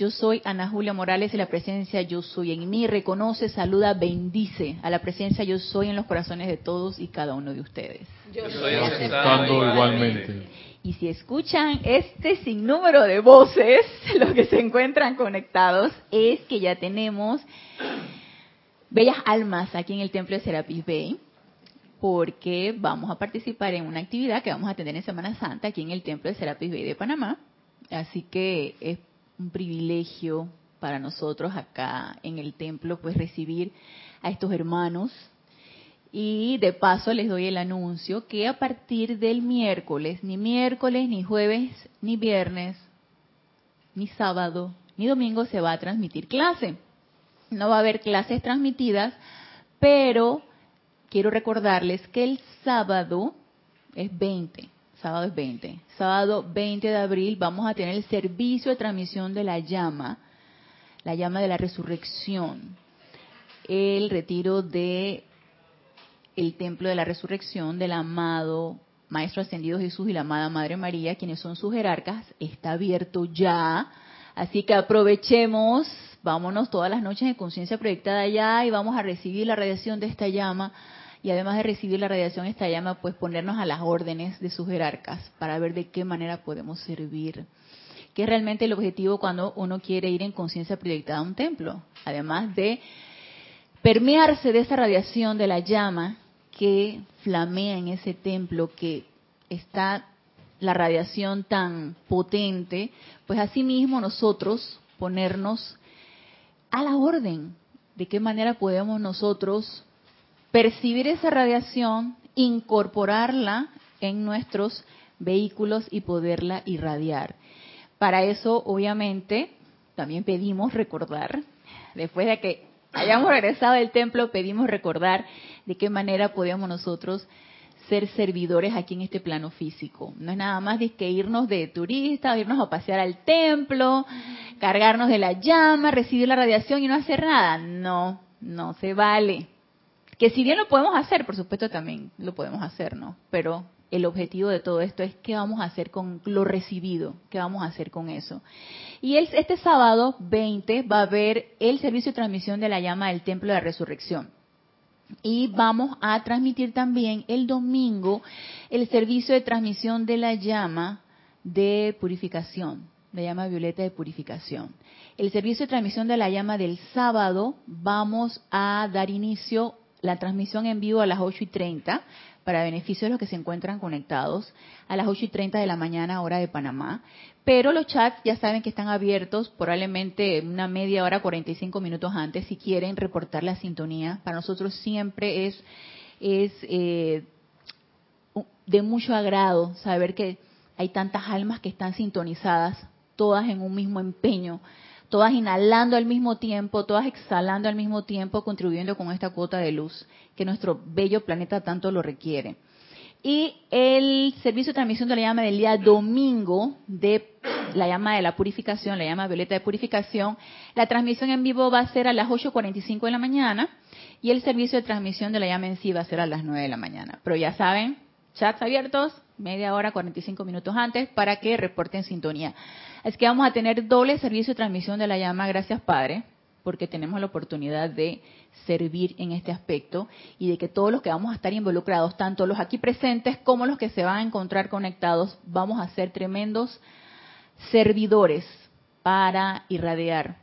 Yo soy Ana Julia Morales y la presencia Yo Soy en mí reconoce, saluda, bendice a la presencia Yo Soy en los corazones de todos y cada uno de ustedes. Yo estoy aceptando igualmente. Y si escuchan este sinnúmero de voces, los que se encuentran conectados, es que ya tenemos bellas almas aquí en el templo de Serapis Bay, porque vamos a participar en una actividad que vamos a tener en Semana Santa aquí en el templo de Serapis Bay de Panamá. Así que es un privilegio para nosotros acá en el templo, pues recibir a estos hermanos y de paso les doy el anuncio que a partir del miércoles, ni miércoles, ni jueves, ni viernes, ni sábado, ni domingo se va a transmitir clase. No va a haber clases transmitidas, pero quiero recordarles que el sábado es 20, sábado es 20, sábado 20 de abril vamos a tener el servicio de transmisión de la llama, la llama de la resurrección, el retiro de el templo de la resurrección del amado Maestro Ascendido Jesús y la amada Madre María, quienes son sus jerarcas, está abierto ya. Así que aprovechemos, vámonos todas las noches en conciencia proyectada ya y vamos a recibir la radiación de esta llama. Y además de recibir la radiación esta llama, pues ponernos a las órdenes de sus jerarcas para ver de qué manera podemos servir. Que es realmente el objetivo cuando uno quiere ir en conciencia proyectada a un templo. Además de permearse de esa radiación de la llama que flamea en ese templo, que está la radiación tan potente, pues asimismo nosotros ponernos a la orden de qué manera podemos nosotros percibir esa radiación, incorporarla en nuestros vehículos y poderla irradiar. Para eso, obviamente, también pedimos recordar, después de que hayamos regresado del templo, pedimos recordar de qué manera podemos nosotros ser servidores aquí en este plano físico. No es nada más que irnos de turistas, irnos a pasear al templo, cargarnos de la llama, recibir la radiación y no hacer nada. No, no se vale. Que si bien lo podemos hacer, por supuesto también lo podemos hacer, ¿no? Pero el objetivo de todo esto es qué vamos a hacer con lo recibido, qué vamos a hacer con eso. Y este sábado 20 va a haber el servicio de transmisión de la llama del Templo de la Resurrección. Y vamos a transmitir también el domingo el servicio de transmisión de la llama de purificación, la llama violeta de purificación. El servicio de transmisión de la llama del sábado vamos a dar inicio la transmisión en vivo a las 8 y 30 para beneficio de los que se encuentran conectados a las 8 y 30 de la mañana hora de Panamá. Pero los chats ya saben que están abiertos probablemente una media hora, 45 minutos antes, si quieren reportar la sintonía. Para nosotros siempre es, es eh, de mucho agrado saber que hay tantas almas que están sintonizadas, todas en un mismo empeño todas inhalando al mismo tiempo, todas exhalando al mismo tiempo, contribuyendo con esta cuota de luz que nuestro bello planeta tanto lo requiere. Y el servicio de transmisión de la llama del día domingo de la llama de la purificación, la llama violeta de purificación, la transmisión en vivo va a ser a las 8.45 de la mañana y el servicio de transmisión de la llama en sí va a ser a las 9 de la mañana. Pero ya saben, chats abiertos, media hora, 45 minutos antes para que reporten sintonía. Es que vamos a tener doble servicio de transmisión de la llama, gracias Padre, porque tenemos la oportunidad de servir en este aspecto y de que todos los que vamos a estar involucrados, tanto los aquí presentes como los que se van a encontrar conectados, vamos a ser tremendos servidores para irradiar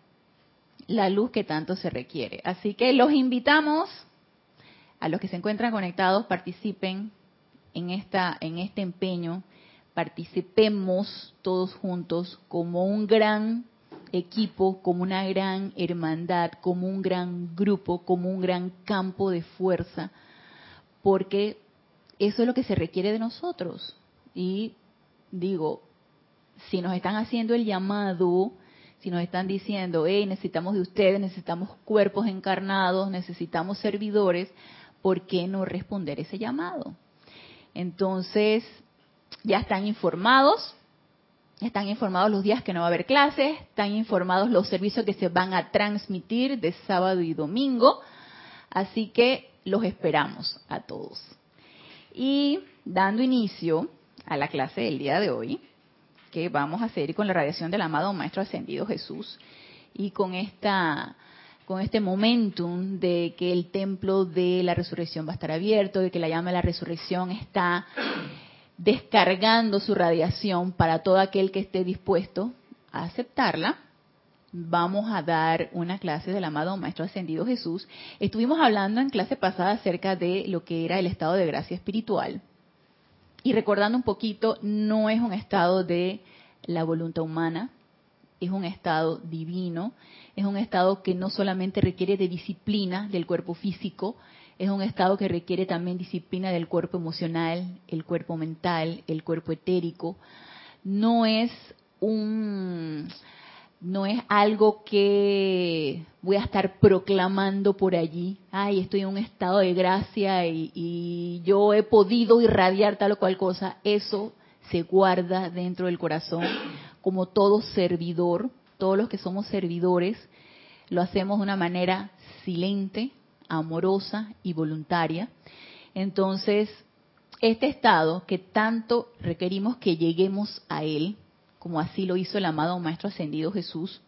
la luz que tanto se requiere. Así que los invitamos a los que se encuentran conectados, participen en esta en este empeño participemos todos juntos como un gran equipo, como una gran hermandad, como un gran grupo, como un gran campo de fuerza, porque eso es lo que se requiere de nosotros. Y digo, si nos están haciendo el llamado, si nos están diciendo, hey, necesitamos de ustedes, necesitamos cuerpos encarnados, necesitamos servidores, ¿por qué no responder ese llamado? Entonces, ya están informados. están informados los días que no va a haber clases, están informados los servicios que se van a transmitir de sábado y domingo, así que los esperamos a todos. Y dando inicio a la clase del día de hoy, que vamos a hacer con la radiación del amado Maestro Ascendido Jesús y con esta con este momentum de que el templo de la resurrección va a estar abierto, de que la llama de la resurrección está descargando su radiación para todo aquel que esté dispuesto a aceptarla, vamos a dar una clase del amado Maestro Ascendido Jesús. Estuvimos hablando en clase pasada acerca de lo que era el estado de gracia espiritual. Y recordando un poquito, no es un estado de la voluntad humana, es un estado divino, es un estado que no solamente requiere de disciplina del cuerpo físico, es un estado que requiere también disciplina del cuerpo emocional, el cuerpo mental, el cuerpo etérico. No es un no es algo que voy a estar proclamando por allí, ay, estoy en un estado de gracia y, y yo he podido irradiar tal o cual cosa, eso se guarda dentro del corazón como todo servidor, todos los que somos servidores, lo hacemos de una manera silente, amorosa y voluntaria. Entonces, este estado que tanto requerimos que lleguemos a él, como así lo hizo el amado Maestro Ascendido Jesús,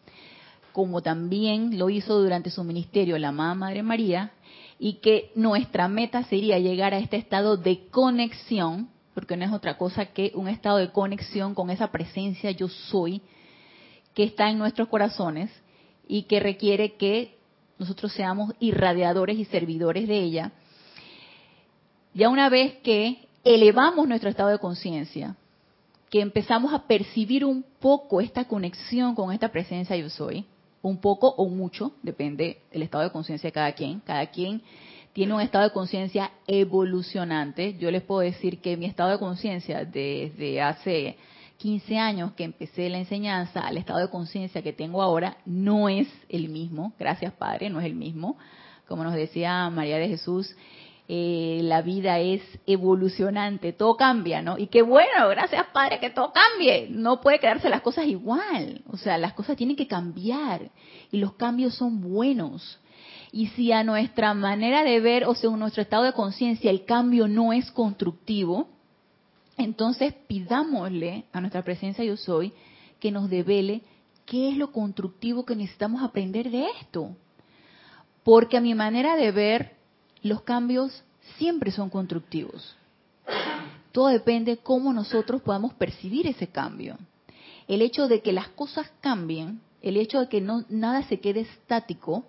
como también lo hizo durante su ministerio la amada Madre María, y que nuestra meta sería llegar a este estado de conexión porque no es otra cosa que un estado de conexión con esa presencia yo soy que está en nuestros corazones y que requiere que nosotros seamos irradiadores y servidores de ella. Ya una vez que elevamos nuestro estado de conciencia, que empezamos a percibir un poco esta conexión con esta presencia yo soy, un poco o mucho, depende del estado de conciencia de cada quien, cada quien tiene un estado de conciencia evolucionante. Yo les puedo decir que mi estado de conciencia desde hace 15 años que empecé la enseñanza al estado de conciencia que tengo ahora no es el mismo. Gracias Padre, no es el mismo. Como nos decía María de Jesús, eh, la vida es evolucionante, todo cambia, ¿no? Y qué bueno, gracias Padre, que todo cambie. No puede quedarse las cosas igual. O sea, las cosas tienen que cambiar y los cambios son buenos. Y si a nuestra manera de ver o según nuestro estado de conciencia el cambio no es constructivo, entonces pidámosle a nuestra presencia yo soy que nos devele qué es lo constructivo que necesitamos aprender de esto. Porque a mi manera de ver, los cambios siempre son constructivos. Todo depende cómo nosotros podamos percibir ese cambio. El hecho de que las cosas cambien, el hecho de que no, nada se quede estático,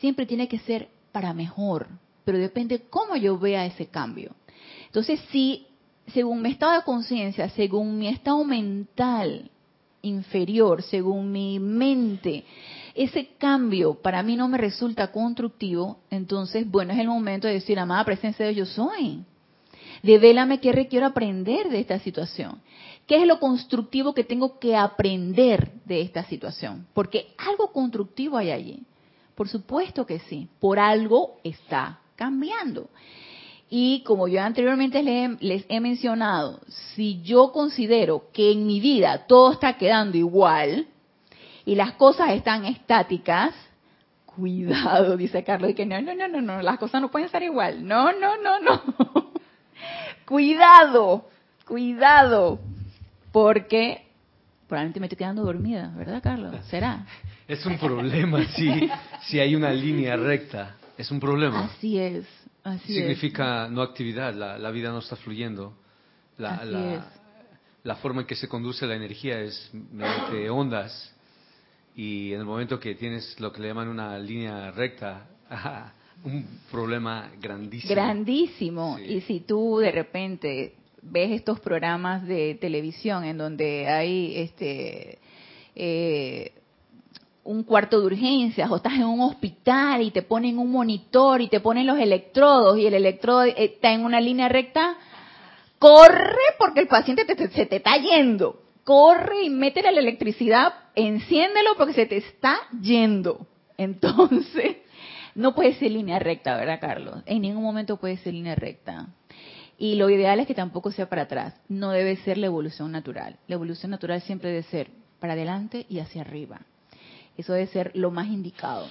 siempre tiene que ser para mejor, pero depende cómo yo vea ese cambio. Entonces, si según mi estado de conciencia, según mi estado mental inferior, según mi mente, ese cambio para mí no me resulta constructivo, entonces, bueno, es el momento de decir, amada presencia de Dios, yo soy. Devélame qué requiero aprender de esta situación. ¿Qué es lo constructivo que tengo que aprender de esta situación? Porque algo constructivo hay allí. Por supuesto que sí, por algo está cambiando. Y como yo anteriormente les, he mencionado, si yo considero que en mi vida todo está quedando igual y las cosas están estáticas, cuidado, dice Carlos, y que no, no, no, no, no, las cosas no pueden estar igual. No, no, no, no. cuidado, cuidado, porque probablemente me estoy quedando dormida, ¿verdad, Carlos? ¿Será? Es un problema si, si hay una línea recta. Es un problema. Así es. Así Significa no actividad, la, vida no está fluyendo. La, la, forma en que se conduce la energía es mediante ondas. Y en el momento que tienes lo que le llaman una línea recta, un problema grandísimo. Grandísimo. Y si tú de repente ves estos programas de televisión en donde hay este eh, un cuarto de urgencias o estás en un hospital y te ponen un monitor y te ponen los electrodos y el electrodo está en una línea recta, corre porque el paciente se te está yendo. Corre y métele la electricidad, enciéndelo porque se te está yendo. Entonces, no puede ser línea recta, ¿verdad, Carlos? En ningún momento puede ser línea recta. Y lo ideal es que tampoco sea para atrás. No debe ser la evolución natural. La evolución natural siempre debe ser para adelante y hacia arriba. Eso debe ser lo más indicado.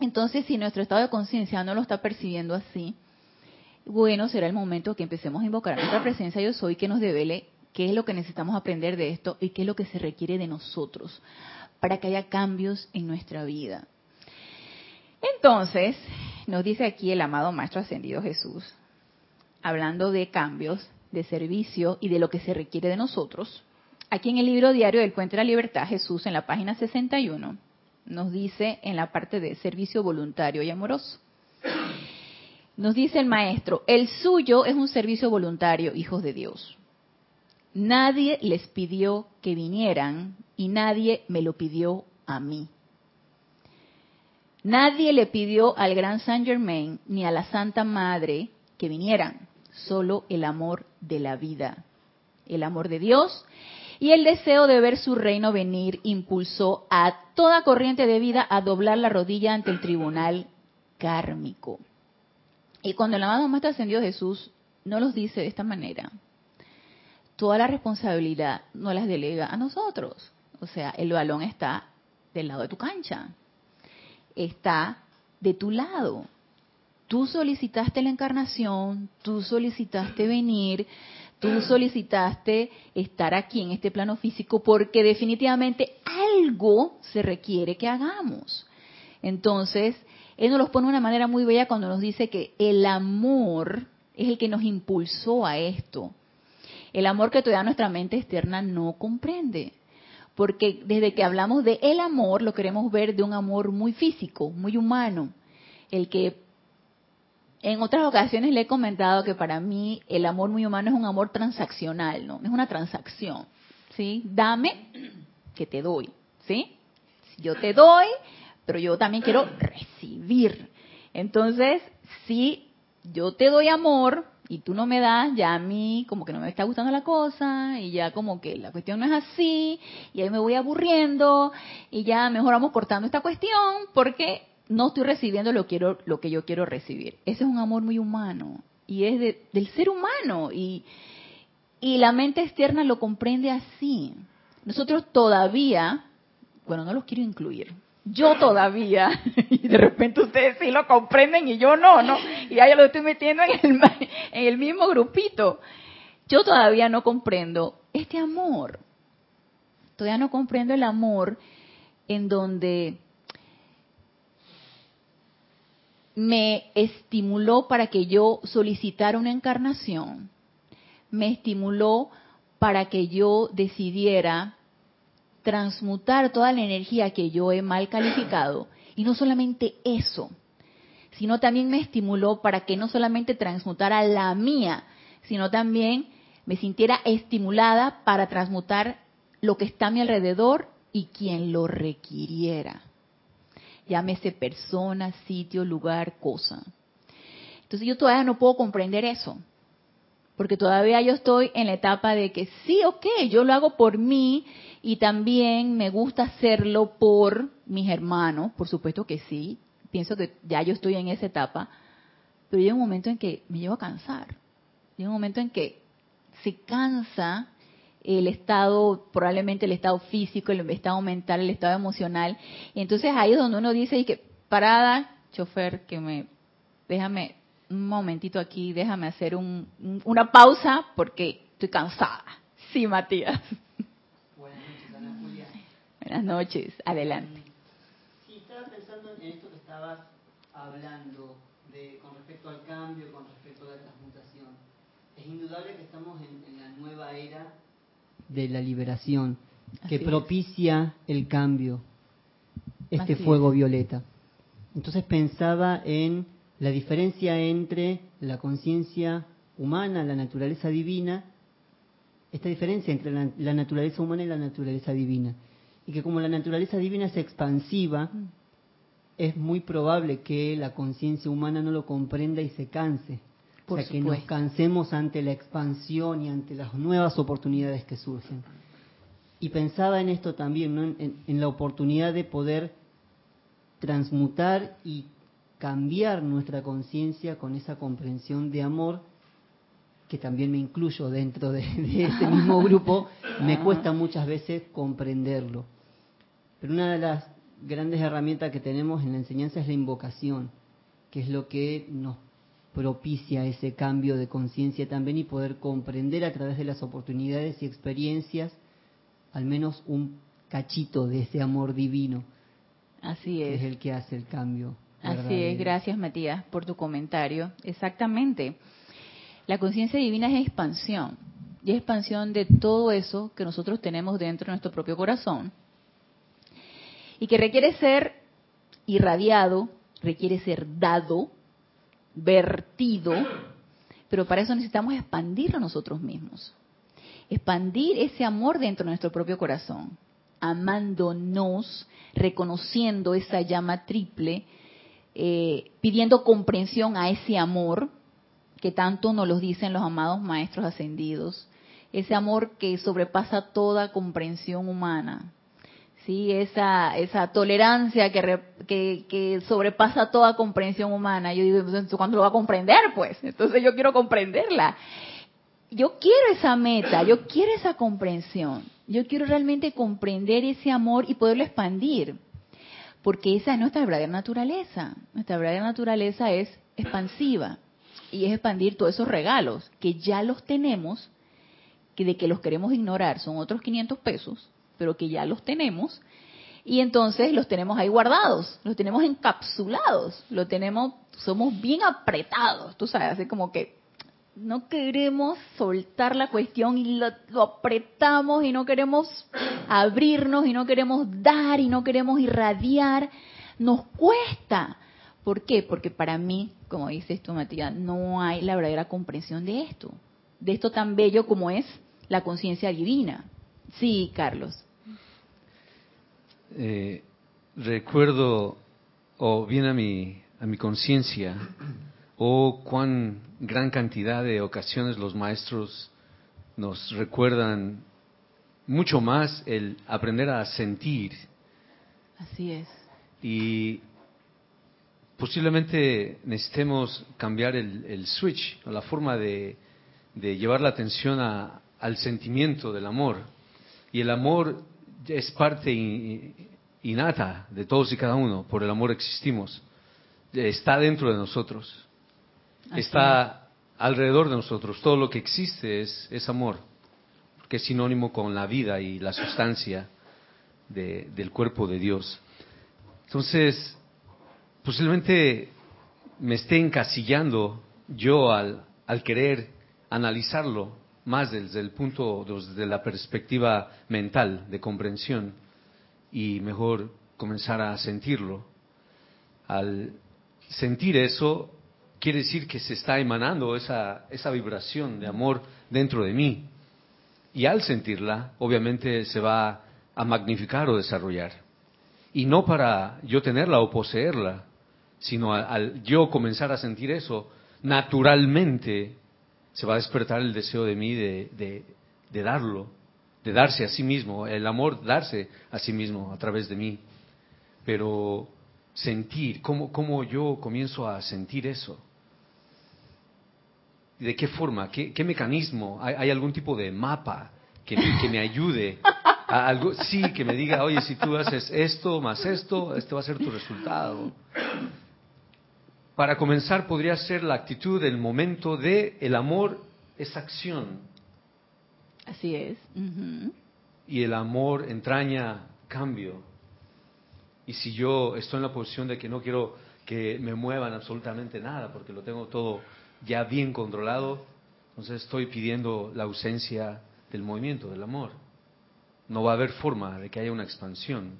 Entonces, si nuestro estado de conciencia no lo está percibiendo así, bueno, será el momento que empecemos a invocar a nuestra presencia yo soy que nos devele qué es lo que necesitamos aprender de esto y qué es lo que se requiere de nosotros para que haya cambios en nuestra vida. Entonces, nos dice aquí el amado Maestro Ascendido Jesús, hablando de cambios, de servicio y de lo que se requiere de nosotros. Aquí en el libro diario del Puente de la Libertad, Jesús en la página 61 nos dice en la parte de servicio voluntario y amoroso. Nos dice el maestro, el suyo es un servicio voluntario, hijos de Dios. Nadie les pidió que vinieran y nadie me lo pidió a mí. Nadie le pidió al gran Saint Germain ni a la Santa Madre que vinieran, solo el amor de la vida, el amor de Dios y el deseo de ver su reino venir impulsó a toda corriente de vida a doblar la rodilla ante el tribunal kármico. Y cuando el amado Maestro Ascendió Jesús no los dice de esta manera, toda la responsabilidad no las delega a nosotros. O sea, el balón está del lado de tu cancha, está de tu lado. Tú solicitaste la encarnación, tú solicitaste venir, tú solicitaste estar aquí en este plano físico porque definitivamente algo se requiere que hagamos. Entonces, Él nos los pone de una manera muy bella cuando nos dice que el amor es el que nos impulsó a esto. El amor que todavía nuestra mente externa no comprende. Porque desde que hablamos de el amor, lo queremos ver de un amor muy físico, muy humano. El que en otras ocasiones le he comentado que para mí el amor muy humano es un amor transaccional, ¿no? Es una transacción, ¿sí? Dame que te doy, ¿sí? Yo te doy, pero yo también quiero recibir. Entonces, si yo te doy amor, y tú no me das, ya a mí como que no me está gustando la cosa y ya como que la cuestión no es así y ahí me voy aburriendo y ya mejor vamos cortando esta cuestión porque no estoy recibiendo lo, quiero, lo que yo quiero recibir. Ese es un amor muy humano y es del ser humano y, y la mente externa lo comprende así. Nosotros todavía, bueno, no los quiero incluir, yo todavía, y de repente ustedes sí lo comprenden y yo no, ¿no? Y ya lo estoy metiendo en el, en el mismo grupito. Yo todavía no comprendo este amor. Todavía no comprendo el amor en donde me estimuló para que yo solicitara una encarnación, me estimuló para que yo decidiera transmutar toda la energía que yo he mal calificado. Y no solamente eso, sino también me estimuló para que no solamente transmutara la mía, sino también me sintiera estimulada para transmutar lo que está a mi alrededor y quien lo requiriera. Llámese persona, sitio, lugar, cosa. Entonces yo todavía no puedo comprender eso, porque todavía yo estoy en la etapa de que sí, ok, yo lo hago por mí y también me gusta hacerlo por mis hermanos, por supuesto que sí. Pienso que ya yo estoy en esa etapa. Pero llega un momento en que me llevo a cansar. Llega un momento en que se cansa el estado, probablemente el estado físico, el estado mental, el estado emocional. Y entonces ahí es donde uno dice, y que parada, chofer, que me, déjame un momentito aquí, déjame hacer un, una pausa porque estoy cansada. Sí, Matías. Buenas noches, adelante. Sí, estaba pensando en esto que estabas hablando de, con respecto al cambio, con respecto a la transmutación. Es indudable que estamos en, la nueva era de la liberación, que propicia el cambio, este fuego violeta. Entonces pensaba en la diferencia entre la conciencia humana, la naturaleza divina, esta diferencia entre la, naturaleza humana y la naturaleza divina y que como la naturaleza divina es expansiva, mm. es muy probable que la conciencia humana no lo comprenda y se canse. Por o sea, que nos cansemos ante la expansión y ante las nuevas oportunidades que surgen. Y pensaba en esto también, ¿no? en, en la oportunidad de poder transmutar y cambiar nuestra conciencia con esa comprensión de amor que también me incluyo dentro de, ese mismo grupo, me cuesta muchas veces comprenderlo. Pero una de las grandes herramientas que tenemos en la enseñanza es la invocación, que es lo que nos propicia ese cambio de conciencia también y poder comprender a través de las oportunidades y experiencias al menos un cachito de ese amor divino. Así es. es el que hace el cambio. Así es, gracias Matías por tu comentario. Exactamente. La conciencia divina es expansión, y es expansión de todo eso que nosotros tenemos dentro de nuestro propio corazón, y que requiere ser irradiado, requiere ser dado, vertido, pero para eso necesitamos expandirlo nosotros mismos. Expandir ese amor dentro de nuestro propio corazón, amándonos, reconociendo esa llama triple, eh, pidiendo comprensión a ese amor, que tanto nos lo dicen los amados maestros ascendidos, ese amor que sobrepasa toda comprensión humana, sí, esa esa tolerancia que, que, sobrepasa toda comprensión humana. Yo digo, ¿cuándo lo va a comprender? Pues, entonces yo quiero comprenderla. Yo quiero esa meta, yo quiero esa comprensión. Yo quiero realmente comprender ese amor y poderlo expandir. Porque esa es nuestra verdadera naturaleza. Nuestra verdadera naturaleza es expansiva y es expandir todos esos regalos que ya los tenemos, que de que los queremos ignorar son otros 500 pesos, pero que ya los tenemos y entonces los tenemos ahí guardados, los tenemos encapsulados, lo tenemos, somos bien apretados, tú sabes, así como que no queremos soltar la cuestión y lo, lo, apretamos y no queremos abrirnos y no queremos dar y no queremos irradiar, nos cuesta. ¿Por qué? Porque para mí como dices tú, Matías, no hay la verdadera comprensión de esto, de esto tan bello como es la conciencia divina. Sí, Carlos. Eh, recuerdo, o viene a mi, a mi conciencia, o cuán gran cantidad de ocasiones los maestros nos recuerdan mucho más el aprender a sentir. Así es. Y posiblemente necesitemos cambiar el, switch, o la forma de, llevar la atención al sentimiento del amor. Y el amor es parte innata de todos y cada uno, por el amor existimos. Está dentro de nosotros, está alrededor de nosotros. Todo lo que existe es, es amor, porque es sinónimo con la vida y la sustancia del cuerpo de Dios. Entonces, posiblemente me esté encasillando yo al, al querer analizarlo más desde el punto, desde la perspectiva mental de comprensión y mejor comenzar a sentirlo. Al sentir eso, quiere decir que se está emanando esa, esa vibración de amor dentro de mí. Y al sentirla, obviamente se va a magnificar o desarrollar. Y no para yo tenerla o poseerla, sino al, yo comenzar a sentir eso, naturalmente se va a despertar el deseo de mí de, de, darlo, de darse a sí mismo, el amor darse a sí mismo a través de mí. Pero sentir, ¿cómo, cómo yo comienzo a sentir eso? ¿De qué forma? ¿Qué, qué mecanismo? ¿Hay, algún tipo de mapa que que me ayude algo, sí, que me diga, oye, si tú haces esto más esto, este va a ser tu resultado. Para comenzar, podría ser la actitud del momento de el amor es acción. Así es. Y el amor entraña cambio. Y si yo estoy en la posición de que no quiero que me muevan absolutamente nada, porque lo tengo todo ya bien controlado, entonces estoy pidiendo la ausencia del movimiento, del amor. No va a haber forma de que haya una expansión.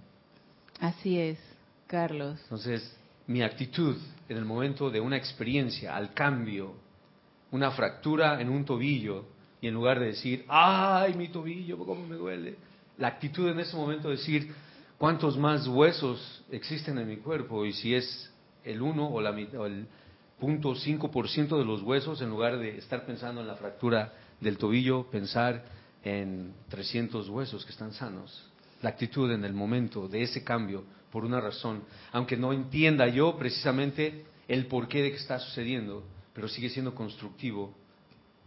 Así es, Carlos. Entonces, mi actitud en el momento de una experiencia, al cambio, una fractura en un tobillo, y en lugar de decir, ay, mi tobillo, cómo me duele, la actitud en ese momento de decir, ¿cuántos más huesos existen en mi cuerpo? Y si es el 1 o, la, o el punto 5% de los huesos, en lugar de estar pensando en la fractura del tobillo, pensar en 300 huesos que están sanos. La actitud en el momento de ese cambio por una razón, aunque no entienda yo precisamente el porqué de que está sucediendo, pero sigue siendo constructivo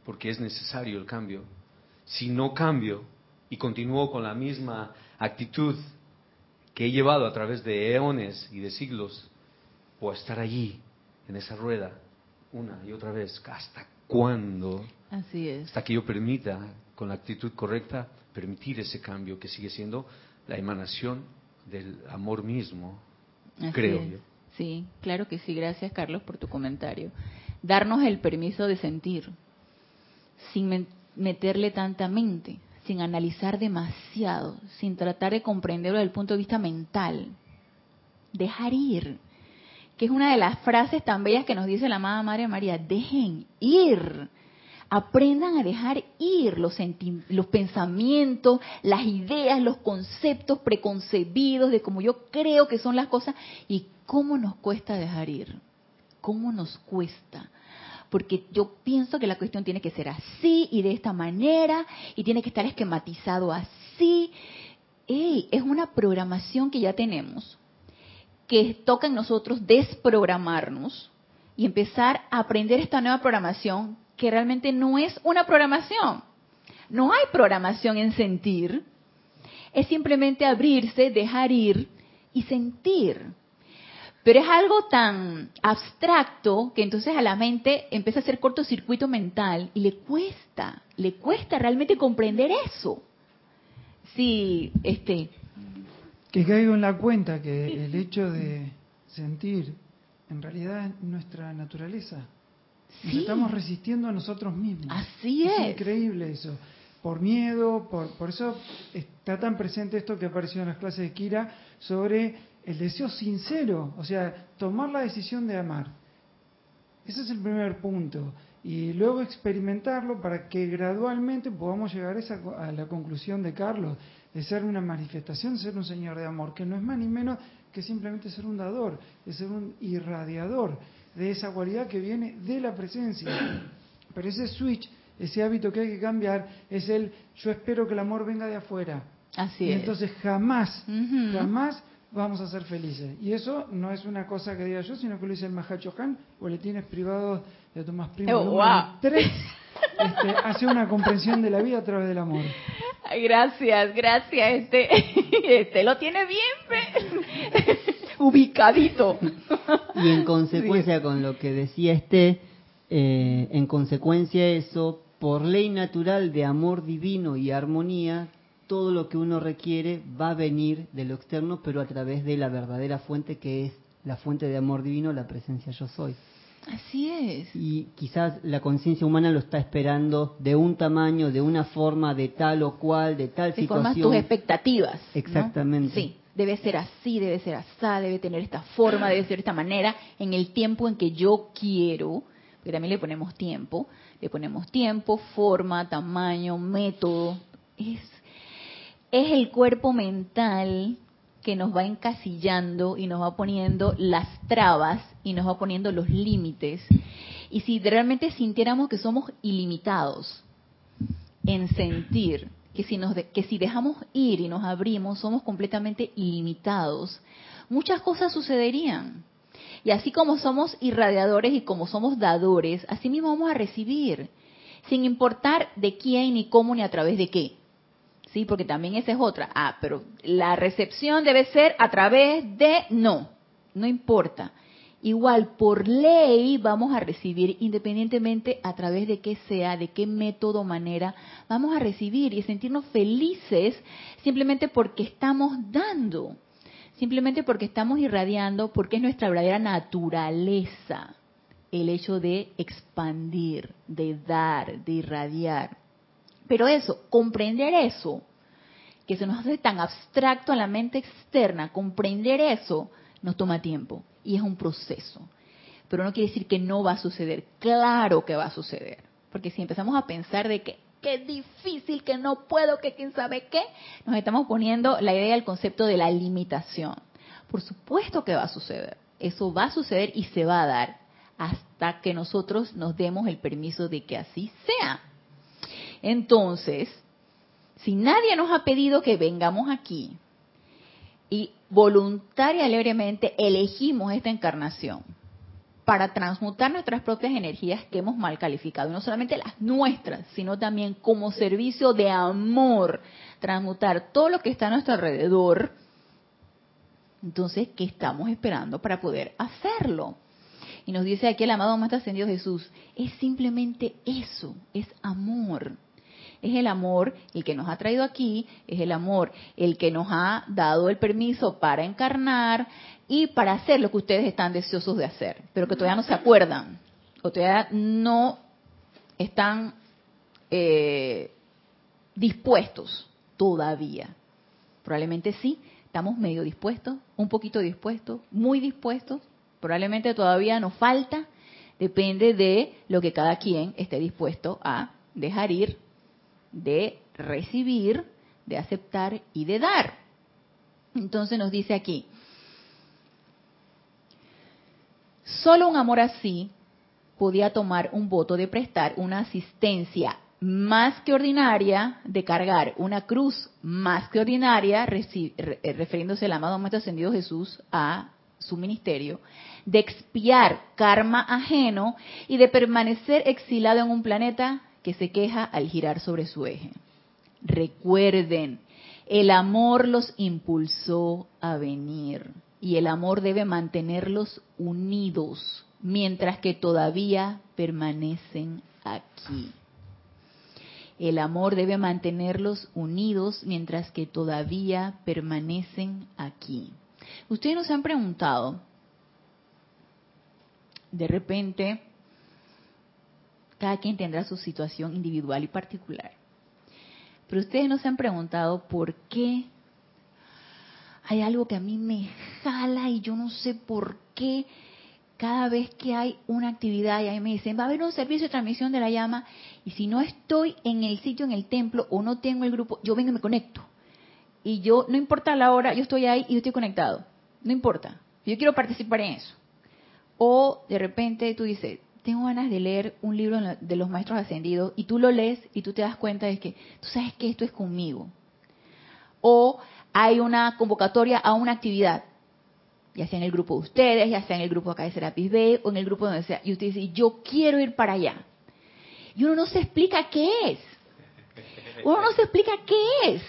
porque es necesario el cambio. Si no cambio y continúo con la misma actitud que he llevado a través de eones y de siglos, o estar allí, en esa rueda, una y otra vez. ¿Hasta cuándo? Así es. Hasta que yo permita, con la actitud correcta, permitir ese cambio que sigue siendo la emanación del amor mismo, creo yo. Sí, claro que sí. Gracias, Carlos, por tu comentario. Darnos el permiso de sentir, sin meterle tanta mente, sin analizar demasiado, sin tratar de comprenderlo desde el punto de vista mental. Dejar ir, que es una de las frases tan bellas que nos dice la amada Madre María, dejen ir. Aprendan a dejar ir los, los pensamientos, las ideas, los conceptos preconcebidos de cómo yo creo que son las cosas y cómo nos cuesta dejar ir. ¿Cómo nos cuesta? Porque yo pienso que la cuestión tiene que ser así y de esta manera y tiene que estar esquematizado así. es una programación que ya tenemos, que toca en nosotros desprogramarnos y empezar a aprender esta nueva programación que realmente no es una programación. No hay programación en sentir. Es simplemente abrirse, dejar ir y sentir. Pero es algo tan abstracto que entonces a la mente empieza a hacer cortocircuito mental y le cuesta, le cuesta realmente comprender eso. Sí, este. Que caigo en la cuenta que el hecho de sentir en realidad es nuestra naturaleza. Nos estamos resistiendo a nosotros mismos. Así es. Es increíble eso. Por miedo, por, por eso está tan presente esto que apareció en las clases de Kira sobre el deseo sincero, o sea, tomar la decisión de amar. Ese es el primer punto. Y luego experimentarlo para que gradualmente podamos llegar a, esa, a la conclusión de Carlos, de ser una manifestación, de ser un Señor de amor, que no es más ni menos que simplemente ser un dador, de ser un irradiador de esa cualidad que viene de la presencia. Pero ese switch, ese hábito que hay que cambiar, es el yo espero que el amor venga de afuera. Así y entonces jamás, jamás vamos a ser felices. Y eso no es una cosa que diga yo, sino que lo dice el Mahacho Han, tienes privado de Tomás Primo. Oh, tres, este, hace una comprensión de la vida a través del amor. Gracias, gracias. Este, este lo tiene bien ubicadito. Y en consecuencia con lo que decía este, eh, en consecuencia eso, por ley natural de amor divino y armonía, todo lo que uno requiere va a venir de lo externo, pero a través de la verdadera fuente que es la fuente de amor divino, la presencia yo soy. Así es. Y quizás la conciencia humana lo está esperando de un tamaño, de una forma, de tal o cual, de tal situación. Formas tus expectativas. Exactamente. Sí, debe ser así, debe ser así, debe tener esta forma, debe ser de esta manera, en el tiempo en que yo quiero, porque también le ponemos tiempo, le ponemos tiempo, forma, tamaño, método. Es es el cuerpo mental que nos va encasillando y nos va poniendo las trabas y nos va poniendo los límites. Y si realmente sintiéramos que somos ilimitados en sentir, que si, nos que si dejamos ir y nos abrimos, somos completamente ilimitados, muchas cosas sucederían. Y así como somos irradiadores y como somos dadores, así mismo vamos a recibir, sin importar de quién, ni cómo, ni a través de qué. ¿Sí? Porque también esa es otra. Ah, pero la recepción debe ser a través de no, no importa. Igual, por ley vamos a recibir, independientemente a través de qué sea, de qué método, manera, vamos a recibir y sentirnos felices simplemente porque estamos dando, simplemente porque estamos irradiando, porque es nuestra verdadera naturaleza el hecho de expandir, de dar, de irradiar. Pero eso, comprender eso, que se nos hace tan abstracto a la mente externa, comprender eso nos toma tiempo y es un proceso. Pero no quiere decir que no va a suceder. Claro que va a suceder. Porque si empezamos a pensar de que qué difícil, que no puedo, que quién sabe qué, nos estamos poniendo la idea del concepto de la limitación. Por supuesto que va a suceder. Eso va a suceder y se va a dar hasta que nosotros nos demos el permiso de que así sea. Entonces, si nadie nos ha pedido que vengamos aquí y voluntaria y alegremente elegimos esta encarnación para transmutar nuestras propias energías que hemos mal calificado, y no solamente las nuestras, sino también como servicio de amor, transmutar todo lo que está a nuestro alrededor. Entonces, ¿qué estamos esperando para poder hacerlo? Y nos dice aquí el amado más ascendido Jesús, es simplemente eso, es amor. Es el amor el que nos ha traído aquí, es el amor el que nos ha dado el permiso para encarnar y para hacer lo que ustedes están deseosos de hacer, pero que todavía no se acuerdan, o todavía no están eh, dispuestos todavía. Probablemente sí, estamos medio dispuestos, un poquito dispuestos, muy dispuestos, probablemente todavía nos falta, depende de lo que cada quien esté dispuesto a dejar ir de recibir, de aceptar y de dar. Entonces nos dice aquí, solo un amor así podía tomar un voto de prestar una asistencia más que ordinaria, de cargar una cruz más que ordinaria, eh, refiriéndose el amado Maestro Ascendido Jesús a su ministerio, de expiar karma ajeno y de permanecer exilado en un planeta que se queja al girar sobre su eje. Recuerden, el amor los impulsó a venir y el amor debe mantenerlos unidos mientras que todavía permanecen aquí. El amor debe mantenerlos unidos mientras que todavía permanecen aquí. Ustedes nos han preguntado, de repente, cada quien tendrá su situación individual y particular. Pero ustedes nos han preguntado por qué hay algo que a mí me jala y yo no sé por qué cada vez que hay una actividad y ahí me dicen, va a haber un servicio de transmisión de la llama y si no estoy en el sitio, en el templo o no tengo el grupo, yo vengo y me conecto. Y yo, no importa la hora, yo estoy ahí y yo estoy conectado. No importa. Yo quiero participar en eso. O de repente tú dices, tengo ganas de leer un libro de los maestros ascendidos y tú lo lees y tú te das cuenta de que tú sabes que esto es conmigo. O hay una convocatoria a una actividad, ya sea en el grupo de ustedes, ya sea en el grupo acá de Serapis Bay o en el grupo donde sea, y usted dice, yo quiero ir para allá. Y uno no se explica qué es. Uno no se explica qué es.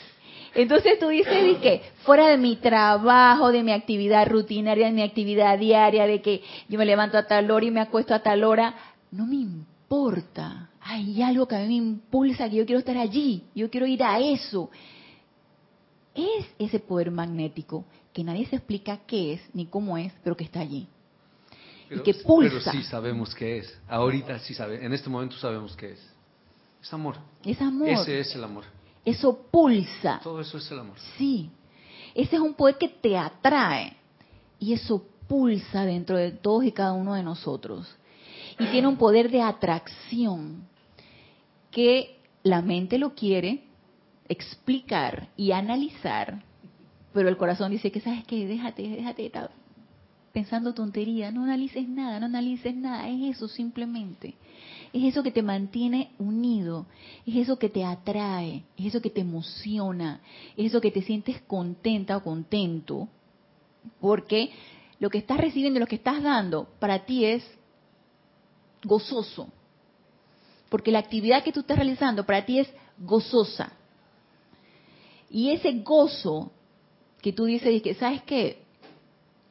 Entonces tú dices, que fuera de mi trabajo, de mi actividad rutinaria, de mi actividad diaria, de que yo me levanto a tal hora y me acuesto a tal hora, no me importa. Hay algo que a mí me impulsa, que yo quiero estar allí, yo quiero ir a eso. Es ese poder magnético que nadie se explica qué es ni cómo es, pero que está allí. y que pulsa. Pero sí sabemos qué es. Ahorita sí sabemos, en este momento sabemos qué es. Es amor. Es amor. Ese es el amor. Eso pulsa. Todo eso es el amor. Sí. Ese es un poder que te atrae. Y eso pulsa dentro de todos y cada uno de nosotros. Y tiene un poder de atracción que la mente lo quiere explicar y analizar, pero el corazón dice que sabes que déjate, déjate estar pensando tontería, no analices nada, no analices nada, es eso simplemente es eso que te mantiene unido, es eso que te atrae, es eso que te emociona, es eso que te sientes contenta o contento, porque lo que estás recibiendo, lo que estás dando, para ti es gozoso, porque la actividad que tú estás realizando para ti es gozosa. Y ese gozo que tú dices, que, ¿sabes qué?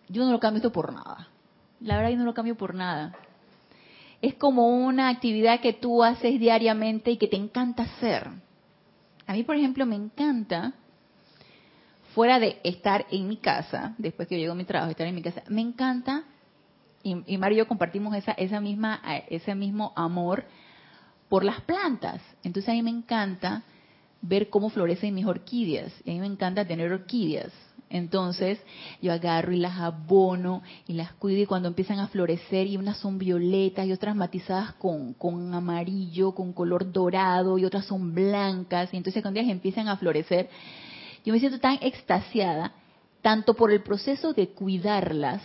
Yo no lo cambio esto por nada. La verdad, yo no lo cambio por nada es como una actividad que tú haces diariamente y que te encanta hacer. A mí, por ejemplo, me encanta, fuera de estar en mi casa, después que yo llego a mi trabajo, estar en mi casa, me encanta, y, Mario y yo compartimos esa, esa misma, ese mismo amor por las plantas. Entonces a mí me encanta ver cómo florecen mis orquídeas. A mí me encanta tener orquídeas. Entonces yo agarro y las abono y las cuido y cuando empiezan a florecer y unas son violetas y otras matizadas con, con amarillo, con color dorado y otras son blancas. Y entonces cuando ellas empiezan a florecer, yo me siento tan extasiada, tanto por el proceso de cuidarlas,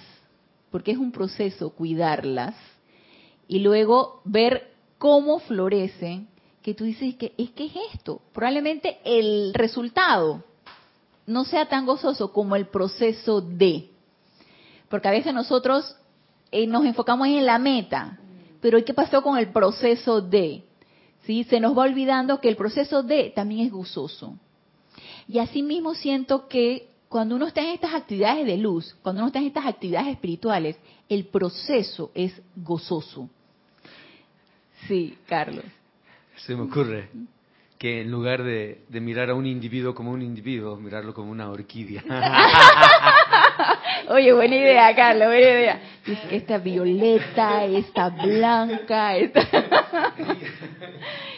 porque es un proceso cuidarlas, y luego ver cómo florecen, que tú dices que es que es esto, probablemente el resultado no sea tan gozoso como el proceso de. Porque a veces nosotros eh, nos enfocamos en la meta, pero ¿qué pasó con el proceso de? ¿Sí? Se nos va olvidando que el proceso de también es gozoso. Y así mismo siento que cuando uno está en estas actividades de luz, cuando uno está en estas actividades espirituales, el proceso es gozoso. Sí, Carlos. Se me ocurre que en lugar de, mirar a un individuo como un individuo, mirarlo como una orquídea. Oye, buena idea, Carlos, buena idea. esta violeta, esta blanca, esta...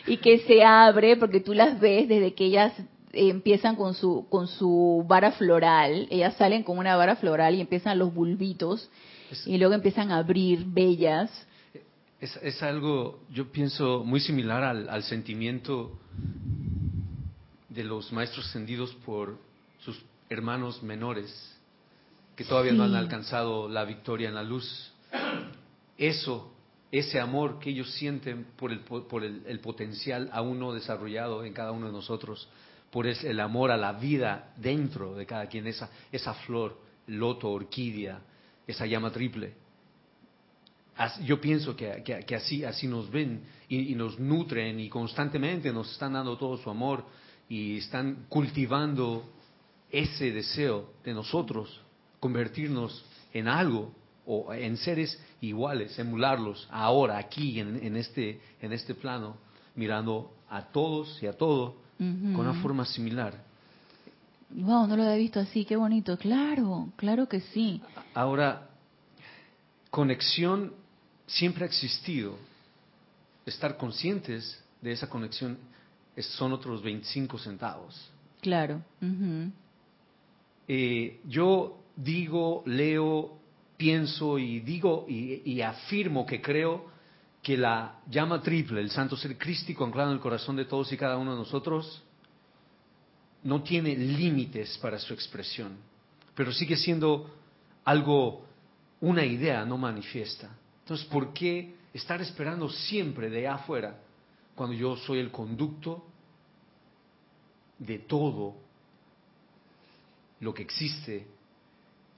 y que se abre porque tú las ves desde que ellas empiezan con su con su vara floral, ellas salen con una vara floral y empiezan los bulbitos y luego empiezan a abrir bellas. Es, algo, yo pienso, muy similar al, sentimiento de los maestros ascendidos por sus hermanos menores que todavía no han alcanzado la victoria en la luz. Eso, ese amor que ellos sienten por el, por el potencial aún no desarrollado en cada uno de nosotros, por el amor a la vida dentro de cada quien, esa, esa flor, loto, orquídea, esa llama triple. Yo pienso que, así, así nos ven y, nos nutren y constantemente nos están dando todo su amor y están cultivando ese deseo de nosotros, convertirnos en algo o en seres iguales, emularlos ahora, aquí, en, este, en este plano, mirando a todos y a todo con una forma similar. Wow, no lo había visto así, qué bonito. Claro, claro que sí. Ahora, conexión siempre ha existido. Estar conscientes de esa conexión son otros 25 centavos. Claro. Eh, yo digo, leo, pienso y digo y afirmo que creo que la llama triple, el santo ser crístico anclado en el corazón de todos y cada uno de nosotros, no tiene límites para su expresión, pero sigue siendo algo, una idea no manifiesta. Entonces, ¿por qué estar esperando siempre de afuera cuando yo soy el conducto de todo lo que existe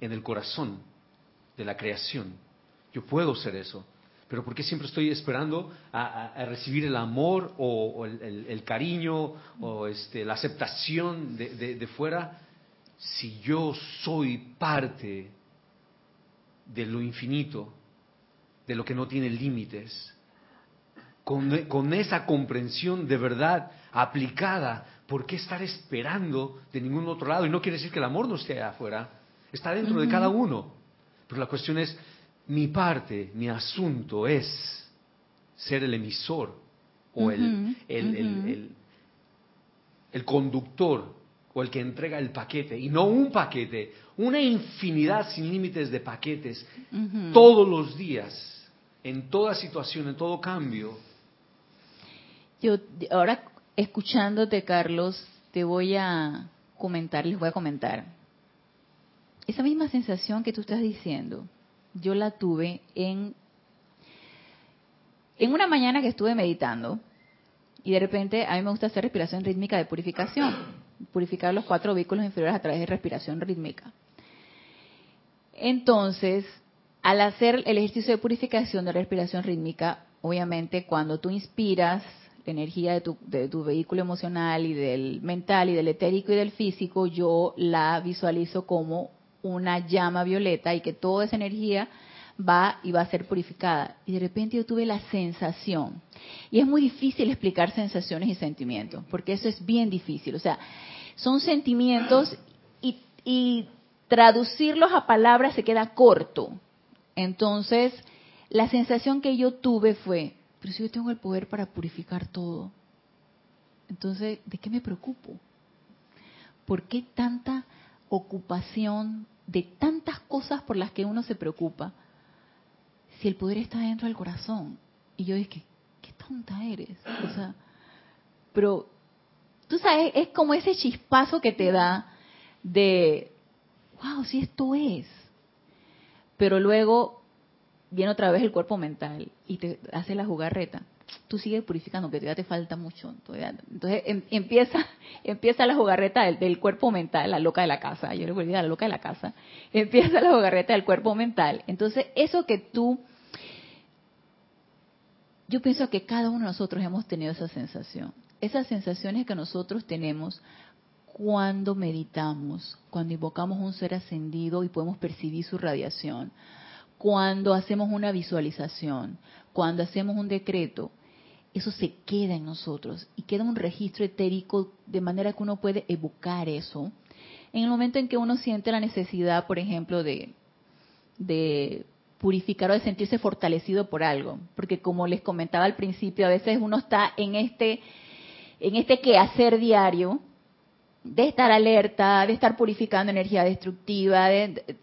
en el corazón de la creación? Yo puedo ser eso. Pero ¿por qué siempre estoy esperando a, recibir el amor o, el, cariño o este, la aceptación de, fuera si yo soy parte de lo infinito, de lo que no tiene límites? Con, con esa comprensión de verdad aplicada, ¿por qué estar esperando de ningún otro lado? Y no quiere decir que el amor no esté afuera, está dentro de cada uno. Pero la cuestión es, mi parte, mi asunto es ser el emisor o el, el, el, conductor o el que entrega el paquete, y no un paquete, una infinidad sin límites de paquetes, todos los días, en toda situación, en todo cambio. Yo ahora escuchándote, Carlos, te voy a comentar, les voy a comentar. Esa misma sensación que tú estás diciendo, yo la tuve en, en una mañana que estuve meditando y de repente a mí me gusta hacer respiración rítmica de purificación, purificar los cuatro vehículos inferiores a través de respiración rítmica. Entonces, al hacer el ejercicio de purificación de respiración rítmica, obviamente cuando tú inspiras la energía de tu, de tu vehículo emocional y del mental y del etérico y del físico, yo la visualizo como una llama violeta y que toda esa energía va y va a ser purificada. Y de repente yo tuve la sensación, y es muy difícil explicar sensaciones y sentimientos, porque eso es bien difícil. O sea, son sentimientos y, y traducirlos a palabras se queda corto. Entonces, la sensación que yo tuve fue, pero si yo tengo el poder para purificar todo, entonces, ¿de qué me preocupo? ¿Por qué tanta ocupación de tantas cosas por las que uno se preocupa, si el poder está dentro del corazón. Y yo dije, qué tonta eres. O sea, pero tú sabes, es como ese chispazo que te da de, wow, si esto es. Pero luego viene otra vez el cuerpo mental y te hace la jugarreta. tú sigues purificando, que todavía te falta mucho. Entonces em, empieza, empieza la jugarreta del, cuerpo mental, la loca de la casa, yo le voy a la loca de la casa, empieza la jugarreta del cuerpo mental. Entonces eso que tú, yo pienso que cada uno de nosotros hemos tenido esa sensación, esas sensaciones que nosotros tenemos cuando meditamos, cuando invocamos un ser ascendido y podemos percibir su radiación, cuando hacemos una visualización, cuando hacemos un decreto, eso se queda en nosotros y queda un registro etérico de manera que uno puede evocar eso. En el momento en que uno siente la necesidad, por ejemplo, de, de purificar o de sentirse fortalecido por algo, porque como les comentaba al principio, a veces uno está en este en este quehacer diario de estar alerta, de estar purificando energía destructiva,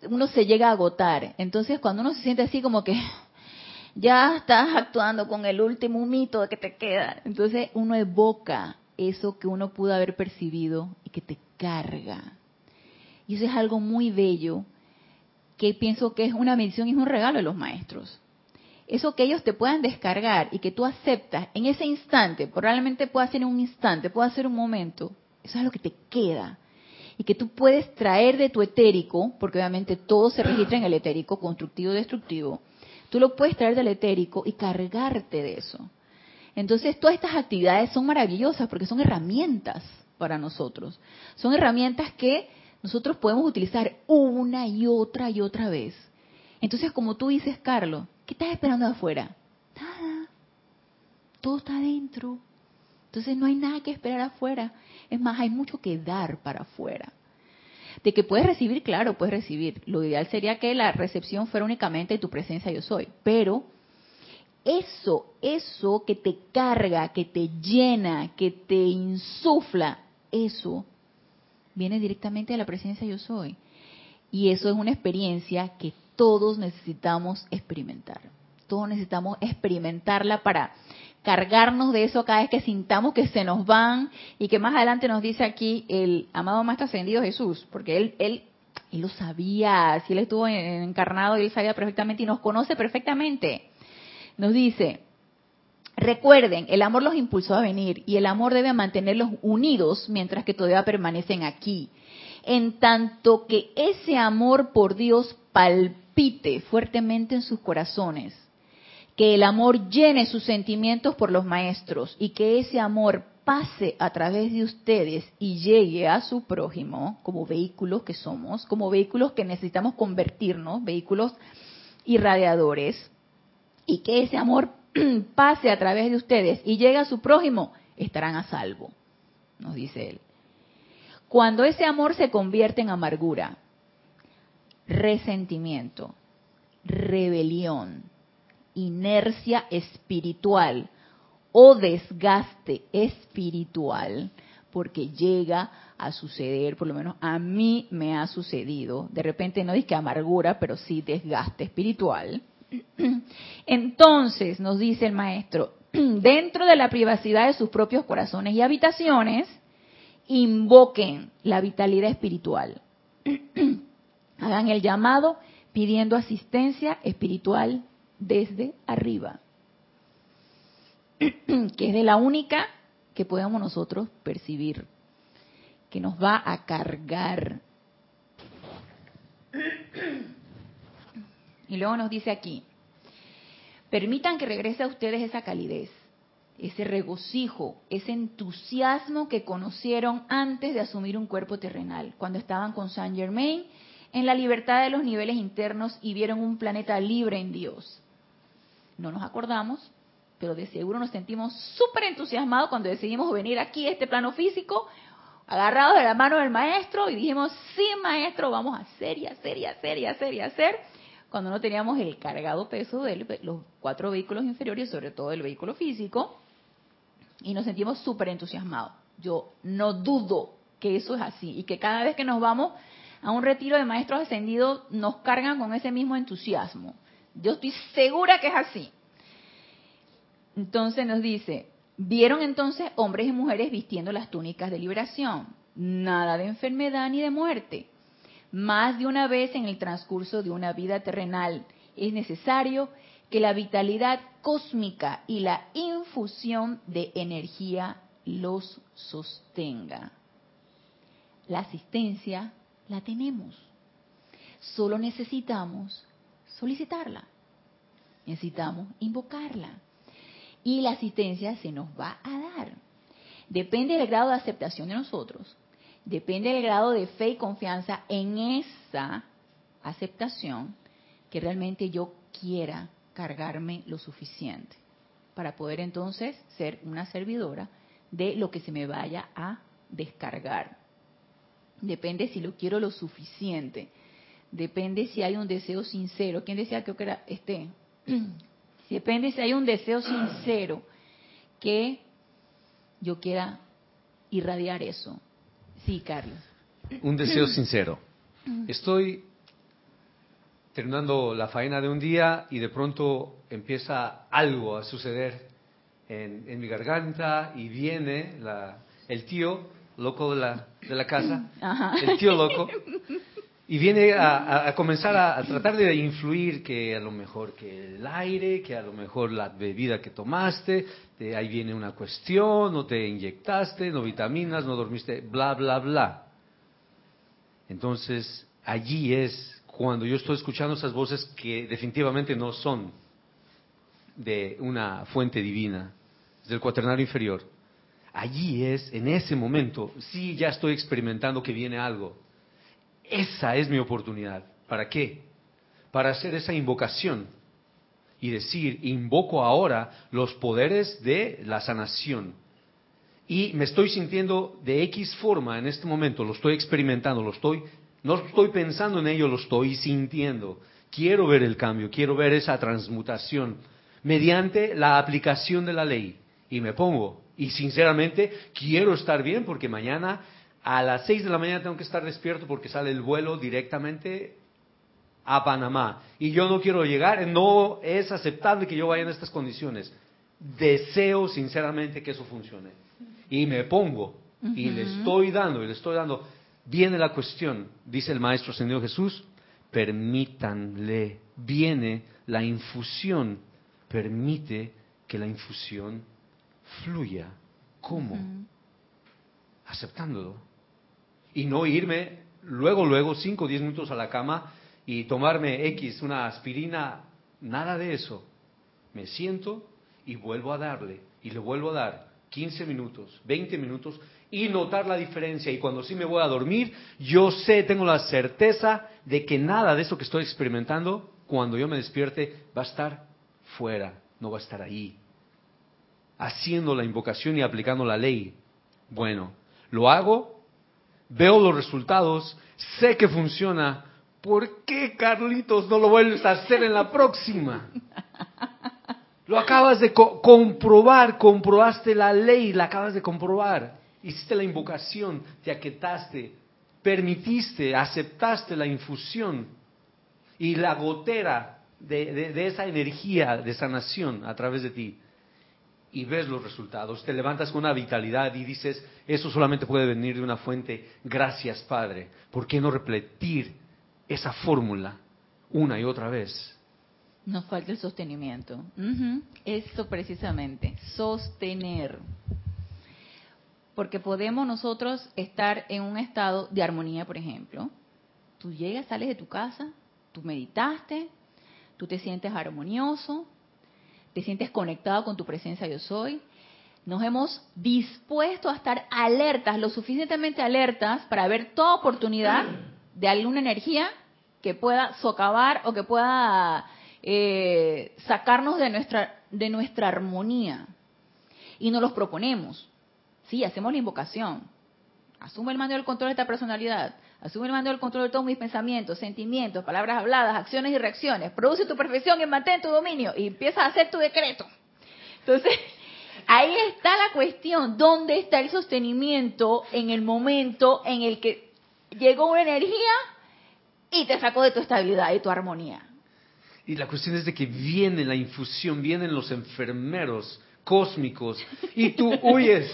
uno se llega a agotar. Entonces, cuando uno se siente así como que ya estás actuando con el último mito que te queda. Entonces uno evoca eso que uno pudo haber percibido y que te carga. Y eso es algo muy bello que pienso que es una misión y es un regalo de los maestros. Eso que ellos te puedan descargar y que tú aceptas en ese instante, probablemente pueda ser un instante, pueda ser un momento, eso es lo que te queda. Y que tú puedes traer de tu etérico, porque obviamente todo se registra en el etérico, constructivo destructivo, Tú lo puedes traer del etérico y cargarte de eso. Entonces, todas estas actividades son maravillosas porque son herramientas para nosotros. Son herramientas que nosotros podemos utilizar una y otra y otra vez. Entonces, como tú dices, Carlos, ¿qué estás esperando afuera? Nada. Todo está adentro. Entonces, no hay nada que esperar afuera. Es más, hay mucho que dar para afuera. De que puedes recibir, claro, puedes recibir. Lo ideal sería que la recepción fuera únicamente tu presencia yo soy. Pero eso, eso que te carga, que te llena, que te insufla, eso viene directamente de la presencia yo soy. Y eso es una experiencia que todos necesitamos experimentar. Todos necesitamos experimentarla para cargarnos de eso cada vez que sintamos que se nos van y que más adelante nos dice aquí el amado Maestro Ascendido Jesús, porque él, él, él lo sabía, si él estuvo encarnado él sabía perfectamente y nos conoce perfectamente. Nos dice, recuerden, el amor los impulsó a venir y el amor debe mantenerlos unidos mientras que todavía permanecen aquí. En tanto que ese amor por Dios palpite fuertemente en sus corazones que el amor llene sus sentimientos por los maestros y que ese amor pase a través de ustedes y llegue a su prójimo como vehículos que somos, como vehículos que necesitamos convertirnos, vehículos irradiadores, y que ese amor pase a través de ustedes y llegue a su prójimo, estarán a salvo, nos dice él. Cuando ese amor se convierte en amargura, resentimiento, rebelión, inercia espiritual o desgaste espiritual, porque llega a suceder, por lo menos a mí me ha sucedido, de repente no dice que amargura, pero sí desgaste espiritual. Entonces, nos dice el maestro, dentro de la privacidad de sus propios corazones y habitaciones, invoquen la vitalidad espiritual. Hagan el llamado pidiendo asistencia espiritual desde arriba, que es de la única que podemos nosotros percibir, que nos va a cargar. Y luego nos dice aquí, permitan que regrese a ustedes esa calidez, ese regocijo, ese entusiasmo que conocieron antes de asumir un cuerpo terrenal, cuando estaban con Saint Germain en la libertad de los niveles internos y vieron un planeta libre en Dios. No nos acordamos, pero de seguro nos sentimos súper entusiasmados cuando decidimos venir aquí a este plano físico, agarrados de la mano del maestro y dijimos, sí maestro, vamos a hacer y hacer y hacer y hacer y hacer, cuando no teníamos el cargado peso de los cuatro vehículos inferiores, sobre todo el vehículo físico, y nos sentimos súper entusiasmados. Yo no dudo que eso es así y que cada vez que nos vamos a un retiro de maestros ascendidos nos cargan con ese mismo entusiasmo. Yo estoy segura que es así. Entonces nos dice, vieron entonces hombres y mujeres vistiendo las túnicas de liberación. Nada de enfermedad ni de muerte. Más de una vez en el transcurso de una vida terrenal es necesario que la vitalidad cósmica y la infusión de energía los sostenga. La asistencia la tenemos. Solo necesitamos solicitarla. Necesitamos invocarla. Y la asistencia se nos va a dar. Depende del grado de aceptación de nosotros. Depende del grado de fe y confianza en esa aceptación que realmente yo quiera cargarme lo suficiente para poder entonces ser una servidora de lo que se me vaya a descargar. Depende si lo quiero lo suficiente. Depende si hay un deseo sincero. ¿Quién decía que era este? Depende si hay un deseo sincero que yo quiera irradiar eso. Sí, Carlos. Un deseo sincero. Estoy terminando la faena de un día y de pronto empieza algo a suceder en, mi garganta y viene el tío loco de la, de la casa, el tío loco, y viene a, comenzar a, tratar de influir que a lo mejor que el aire, que a lo mejor la bebida que tomaste, ahí viene una cuestión, no te inyectaste, no vitaminas, no dormiste, bla, bla, bla. Entonces, allí es cuando yo estoy escuchando esas voces que definitivamente no son de una fuente divina, del cuaternario inferior. Allí es, en ese momento, sí ya estoy experimentando que viene algo. Esa es mi oportunidad. ¿Para qué? Para hacer esa invocación y decir, invoco ahora los poderes de la sanación. Y me estoy sintiendo de X forma en este momento, lo estoy experimentando, lo estoy, no estoy pensando en ello, lo estoy sintiendo. Quiero ver el cambio, quiero ver esa transmutación mediante la aplicación de la ley. Y me pongo. Y sinceramente quiero estar bien porque mañana a las 6 de la mañana tengo que estar despierto porque sale el vuelo directamente a Panamá. Y yo no quiero llegar, no es aceptable que yo vaya en estas condiciones. Deseo sinceramente que eso funcione. Y me pongo y le estoy dando, y le estoy dando. Viene la cuestión, dice el Maestro Señor Jesús, permítanle, viene la infusión, permite que la infusión fluya. ¿Cómo? Aceptándolo. Y no irme luego, luego, 5 o 10 minutos a la cama y tomarme X, una aspirina, nada de eso. Me siento y vuelvo a darle, y le vuelvo a dar 15 minutos, 20 minutos, y notar la diferencia. Y cuando sí me voy a dormir, yo sé, tengo la certeza de que nada de eso que estoy experimentando, cuando yo me despierte, va a estar fuera, no va a estar ahí. Haciendo la invocación y aplicando la ley. Bueno, lo hago, veo los resultados, sé que funciona, ¿por qué, Carlitos, no lo vuelves a hacer en la próxima? Lo acabas de comprobar, comprobaste la ley, la acabas de comprobar. Hiciste la invocación, te aquietaste, permitiste, aceptaste la infusión y la gotera de, de esa energía de sanación a través de ti. Y ves los resultados, te levantas con una vitalidad y dices, eso solamente puede venir de una fuente, gracias Padre. ¿Por qué no repetir esa fórmula una y otra vez. Nos falta el sostenimiento. Eso precisamente, sostener. Porque podemos nosotros estar en un estado de armonía, por ejemplo. Tú llegas, sales de tu casa, tú meditaste, tú te sientes armonioso, te sientes conectado con tu presencia yo soy. Nos hemos dispuesto a estar alertas, lo suficientemente alertas para ver toda oportunidad de alguna energía que pueda socavar o que pueda eh, sacarnos de nuestra, de nuestra armonía. Y nos los proponemos. Sí, hacemos la invocación. Asume el mando del control de esta personalidad. Asume el mando del control de todos mis pensamientos, sentimientos, palabras habladas, acciones y reacciones. Produce tu perfección y mantén tu dominio. Y empieza a hacer tu decreto. Entonces, ahí está la cuestión. ¿Dónde está el sostenimiento en el momento en el que llegó una energía y te sacó de tu estabilidad y tu armonía. Y la cuestión es de que viene la infusión, vienen los enfermeros cósmicos y tú huyes.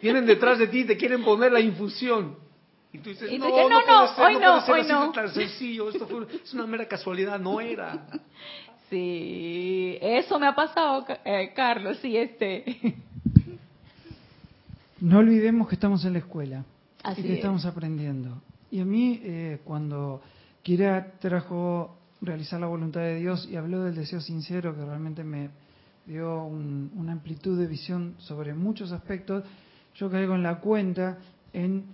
Vienen detrás de ti y te quieren poner la infusión. Y tú dices, no, no, no, no, ser, hoy no, puede ser así tan sencillo. Esto fue, es una mera casualidad, no era. Sí, eso me ha pasado, eh, Carlos, sí, este. No olvidemos que estamos en la escuela Así y que es. estamos aprendiendo. Y a mí, eh, cuando Kira trajo realizar la voluntad de Dios y habló del deseo sincero, que realmente me dio un- una amplitud de visión sobre muchos aspectos, yo caigo en la cuenta en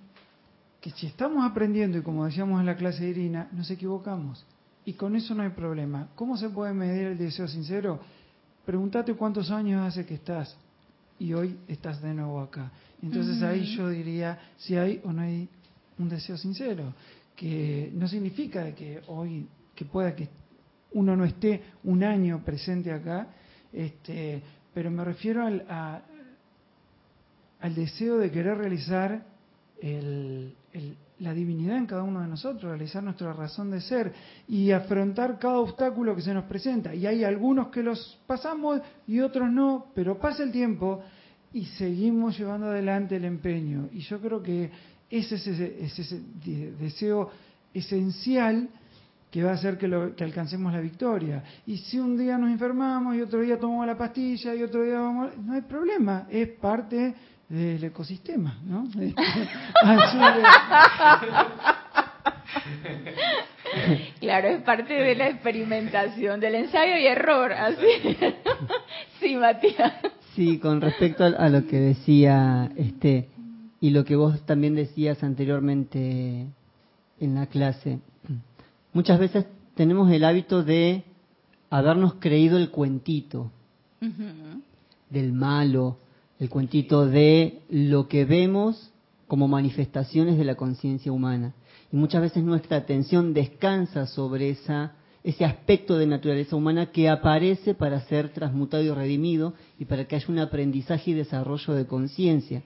que si estamos aprendiendo, y como decíamos en la clase de Irina, nos equivocamos. Y con eso no hay problema. ¿Cómo se puede medir el deseo sincero? Pregúntate cuántos años hace que estás y hoy estás de nuevo acá. Entonces ahí yo diría si hay o no hay un deseo sincero, que no significa que hoy, que pueda que uno no esté un año presente acá, este, pero me refiero al, a- al deseo de querer realizar el- la divinidad en cada uno de nosotros, realizar nuestra razón de ser y afrontar cada obstáculo que se nos presenta. Y hay algunos que los pasamos y otros no, pero pasa el tiempo y seguimos llevando adelante el empeño. Y yo creo que ese es ese, es ese de- deseo esencial que va a hacer que, lo- que alcancemos la victoria. Y si un día nos enfermamos y otro día tomamos la pastilla y otro día vamos, no hay problema, es parte del ecosistema, ¿no? Así Claro, es parte de la experimentación, del ensayo y error, así. Sí, Matías. Sí, con respecto a, a lo que decía este y lo que vos también decías anteriormente en la clase, muchas veces tenemos el hábito de habernos creído el cuentito del malo, el cuentito de lo que vemos como manifestaciones de la conciencia humana. Y muchas veces nuestra atención descansa sobre esa, ese aspecto de naturaleza humana que aparece para ser transmutado y redimido y para que haya un aprendizaje y desarrollo de conciencia.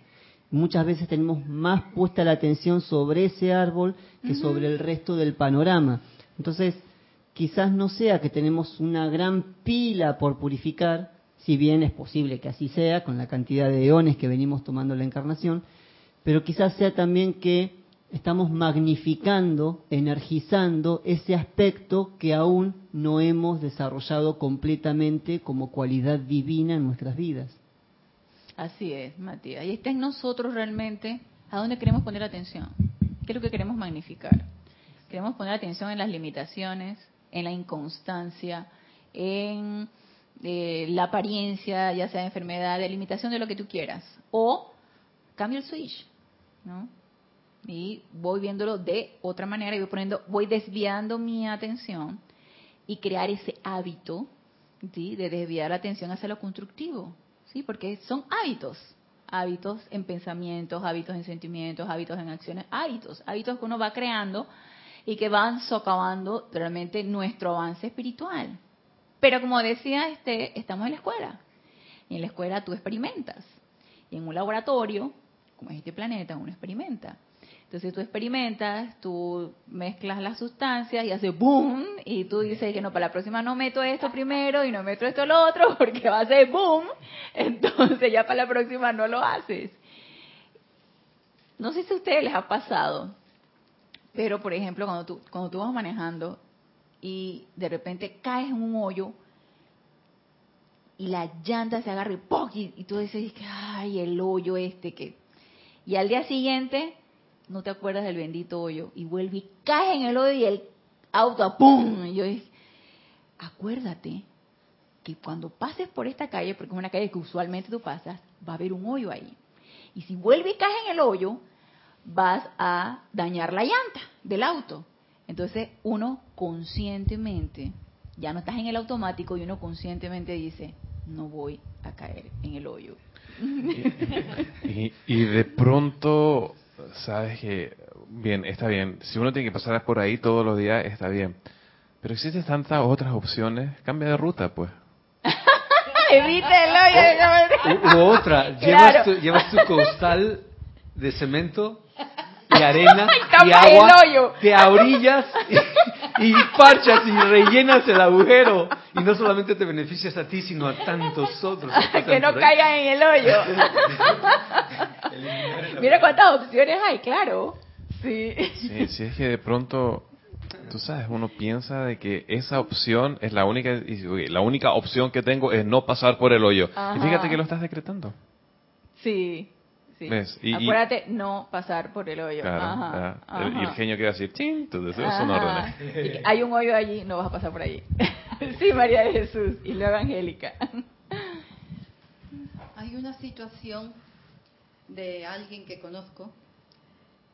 Muchas veces tenemos más puesta la atención sobre ese árbol que sobre el resto del panorama. Entonces, quizás no sea que tenemos una gran pila por purificar, si bien es posible que así sea con la cantidad de eones que venimos tomando la encarnación, pero quizás sea también que estamos magnificando, energizando ese aspecto que aún no hemos desarrollado completamente como cualidad divina en nuestras vidas. Así es, Matías. Y está en nosotros realmente a dónde queremos poner atención. ¿Qué es lo que queremos magnificar? Queremos poner atención en las limitaciones, en la inconstancia, en eh, la apariencia, ya sea de enfermedad, de limitación de lo que tú quieras. O cambio el switch, ¿no? Y voy viéndolo de otra manera y voy poniendo, voy desviando mi atención y crear ese hábito ¿sí? de desviar la atención hacia lo constructivo, ¿sí? porque son hábitos, hábitos en pensamientos, hábitos en sentimientos, hábitos en acciones, hábitos, hábitos que uno va creando y que van socavando realmente nuestro avance espiritual. Pero como decía, este, estamos en la escuela, y en la escuela tú experimentas, y en un laboratorio, como es este planeta, uno experimenta. Entonces tú experimentas, tú mezclas las sustancias y hace boom, y tú dices que no, para la próxima no meto esto primero y no meto esto lo otro porque va a hacer boom, entonces ya para la próxima no lo haces. No sé si a ustedes les ha pasado, pero por ejemplo cuando tú, cuando tú vas manejando y de repente caes en un hoyo y la llanta se agarra y ¡poc! y, y tú dices, que, ay, el hoyo este que... Y al día siguiente no te acuerdas del bendito hoyo y vuelve y cae en el hoyo y el auto ¡pum! Y yo dije, acuérdate que cuando pases por esta calle, porque es una calle que usualmente tú pasas, va a haber un hoyo ahí. Y si vuelve y caes en el hoyo, vas a dañar la llanta del auto. Entonces uno conscientemente, ya no estás en el automático y uno conscientemente dice, no voy a caer en el hoyo. Y, y de pronto, sabes que, bien, está bien, si uno tiene que pasar por ahí todos los días, está bien. Pero existen tantas otras opciones, cambia de ruta, pues. Evita el hoyo. U, u otra, Claro. llevas, tu, llevas tu costal de cemento y arena Y agua, te ahorillas y, y parchas y rellenas el agujero. Y no solamente te beneficias a ti, sino a tantos otros. que pasan no caigan en el hoyo. Mira cuántas opciones hay, claro. Sí. Sí, sí, es que de pronto Tú sabes, uno piensa de que esa opción es la única, la única opción que tengo es no pasar por el hoyo. Y fíjate que lo estás decretando. Sí, sí. Acuérdate, no pasar por el hoyo. Claro, Y el genio queda así, ¡chin! Tus deseos son órdenes. hay un hoyo allí, no vas a pasar por allí. sí, María de Jesús. Y luego Angélica. Hay una situación de alguien que conozco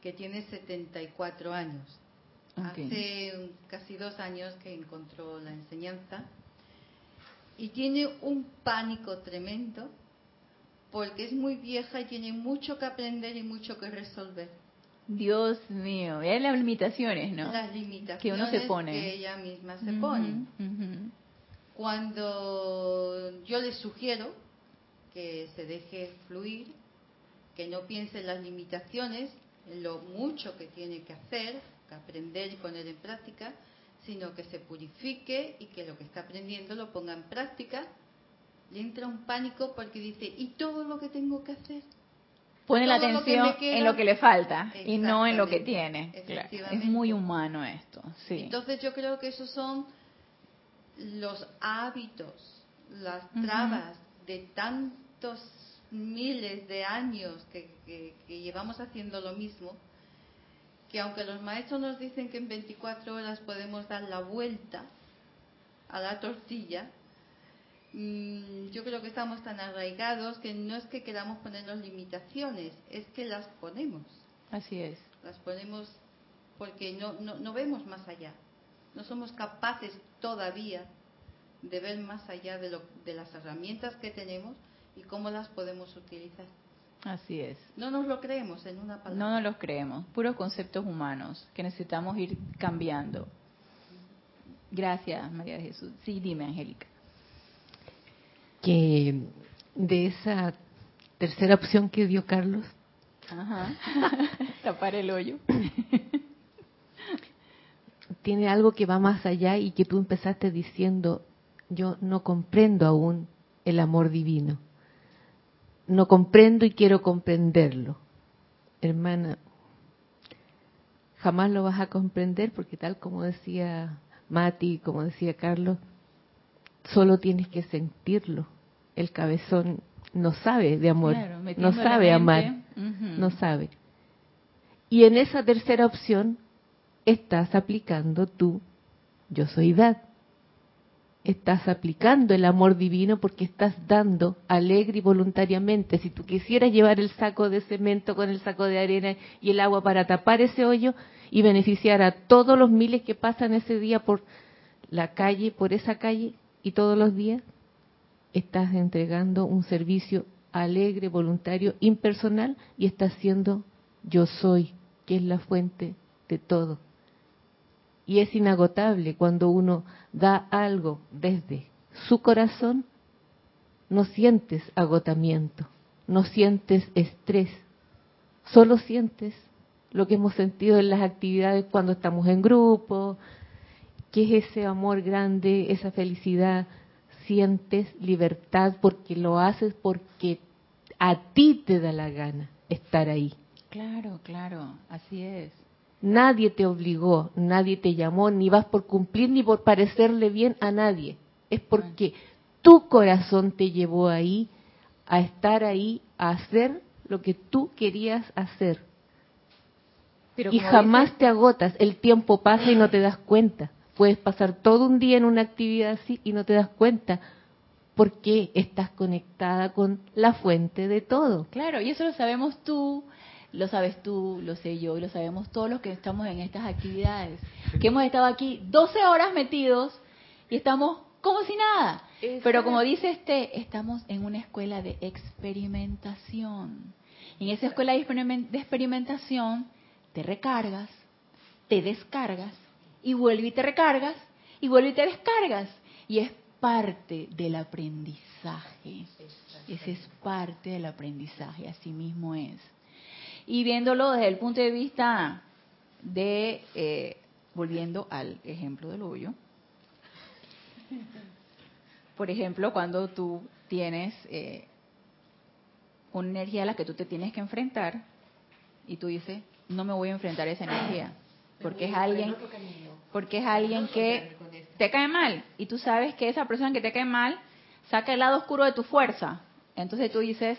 que tiene 74 años. Hace casi dos años que encontró la enseñanza y tiene un pánico tremendo porque es muy vieja y tiene mucho que aprender y mucho que resolver. Dios mío, vean las limitaciones, ¿no? Las limitaciones que uno se pone. Que ella misma se pone. Cuando yo le sugiero que se deje fluir, que no piense en las limitaciones, en lo mucho que tiene que hacer, que aprender y poner en práctica, sino que se purifique y que lo que está aprendiendo lo ponga en práctica, le entra un pánico porque dice, ¿y todo lo que tengo que hacer? Pone la atención en lo que le falta y no en lo que tiene. Es muy humano esto. Sí. Entonces yo creo que esos son los hábitos, las trabas de tantos miles de años que, llevamos haciendo lo mismo, que aunque los maestros nos dicen que en 24 horas podemos dar la vuelta a la tortilla, mm, yo creo que estamos tan arraigados que no es que queramos ponernos limitaciones, es que las ponemos. Así es. Las ponemos porque no, no, no vemos más allá. No somos capaces todavía de ver más allá de, lo, de las herramientas que tenemos y cómo las podemos utilizar. Así es. No nos lo creemos en una palabra. No nos los creemos, puros conceptos humanos que necesitamos ir cambiando. Gracias, María de Jesús. Sí, dime, Angélica. Que de esa tercera opción que dio Carlos, Ajá. tapar el hoyo, tiene algo que va más allá y que tú empezaste diciendo, yo no comprendo aún el amor divino no comprendo y quiero comprenderlo. Hermana, jamás lo vas a comprender porque tal como decía Mati, como decía Carlos, solo tienes que sentirlo. El cabezón no sabe de amor, no sabe amar, no sabe. Y en esa tercera opción estás aplicando tú, yo soy dad estás aplicando el amor divino porque estás dando alegre y voluntariamente. Si tú quisieras llevar el saco de cemento con el saco de arena y el agua para tapar ese hoyo y beneficiar a todos los miles que pasan ese día por la calle, por esa calle y todos los días, estás entregando un servicio alegre, voluntario, impersonal y estás siendo yo soy, que es la fuente de todo. Y es inagotable cuando uno da algo desde su corazón, no sientes agotamiento, no sientes estrés, solo sientes lo que hemos sentido en las actividades cuando estamos en grupo, que es ese amor grande, esa felicidad, sientes libertad porque lo haces porque a ti te da la gana estar ahí. Claro, claro, así es. Nadie te obligó, nadie te llamó, ni vas por cumplir ni por parecerle bien a nadie. Es porque tu corazón te llevó ahí, a estar ahí, a hacer lo que tú querías hacer. y jamás te agotas, el tiempo pasa y no te das cuenta. Puedes pasar todo un día en una actividad así y no te das cuenta porque estás conectada con la fuente de todo. Claro, y eso lo sabemos tú, lo sabes tú, lo sé yo, y lo sabemos todos los que estamos en estas actividades, que hemos estado aquí 12 horas metidos y estamos como si nada. Pero como dice este, estamos en una escuela de experimentación. En esa escuela de experimentación te recargas, te descargas y vuelve y te recargas y vuelve y te descargas. Y es parte del aprendizaje. Ese es parte del aprendizaje, así mismo es y viéndolo desde el punto de vista de, eh, volviendo al ejemplo del hoyo, por ejemplo, cuando tú tienes eh, una energía a la que tú te tienes que enfrentar y tú dices, no me voy a enfrentar a esa energía, porque es alguien, porque es alguien que te cae mal y tú sabes que esa persona que te cae mal saca el lado oscuro de tu fuerza. Entonces tú dices,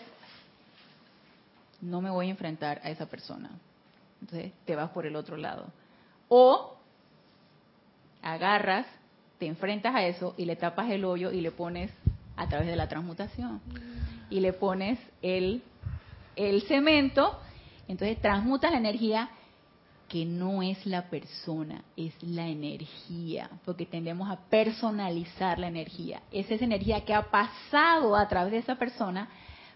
no me voy a enfrentar a esa persona. Entonces te vas por el otro lado. O agarras, te enfrentas a eso y le tapas el hoyo y le pones a través de la transmutación. Y le pones el, el cemento, entonces transmutas la energía que no es la persona, es la energía, porque tendemos a personalizar la energía. Es esa energía que ha pasado a través de esa persona,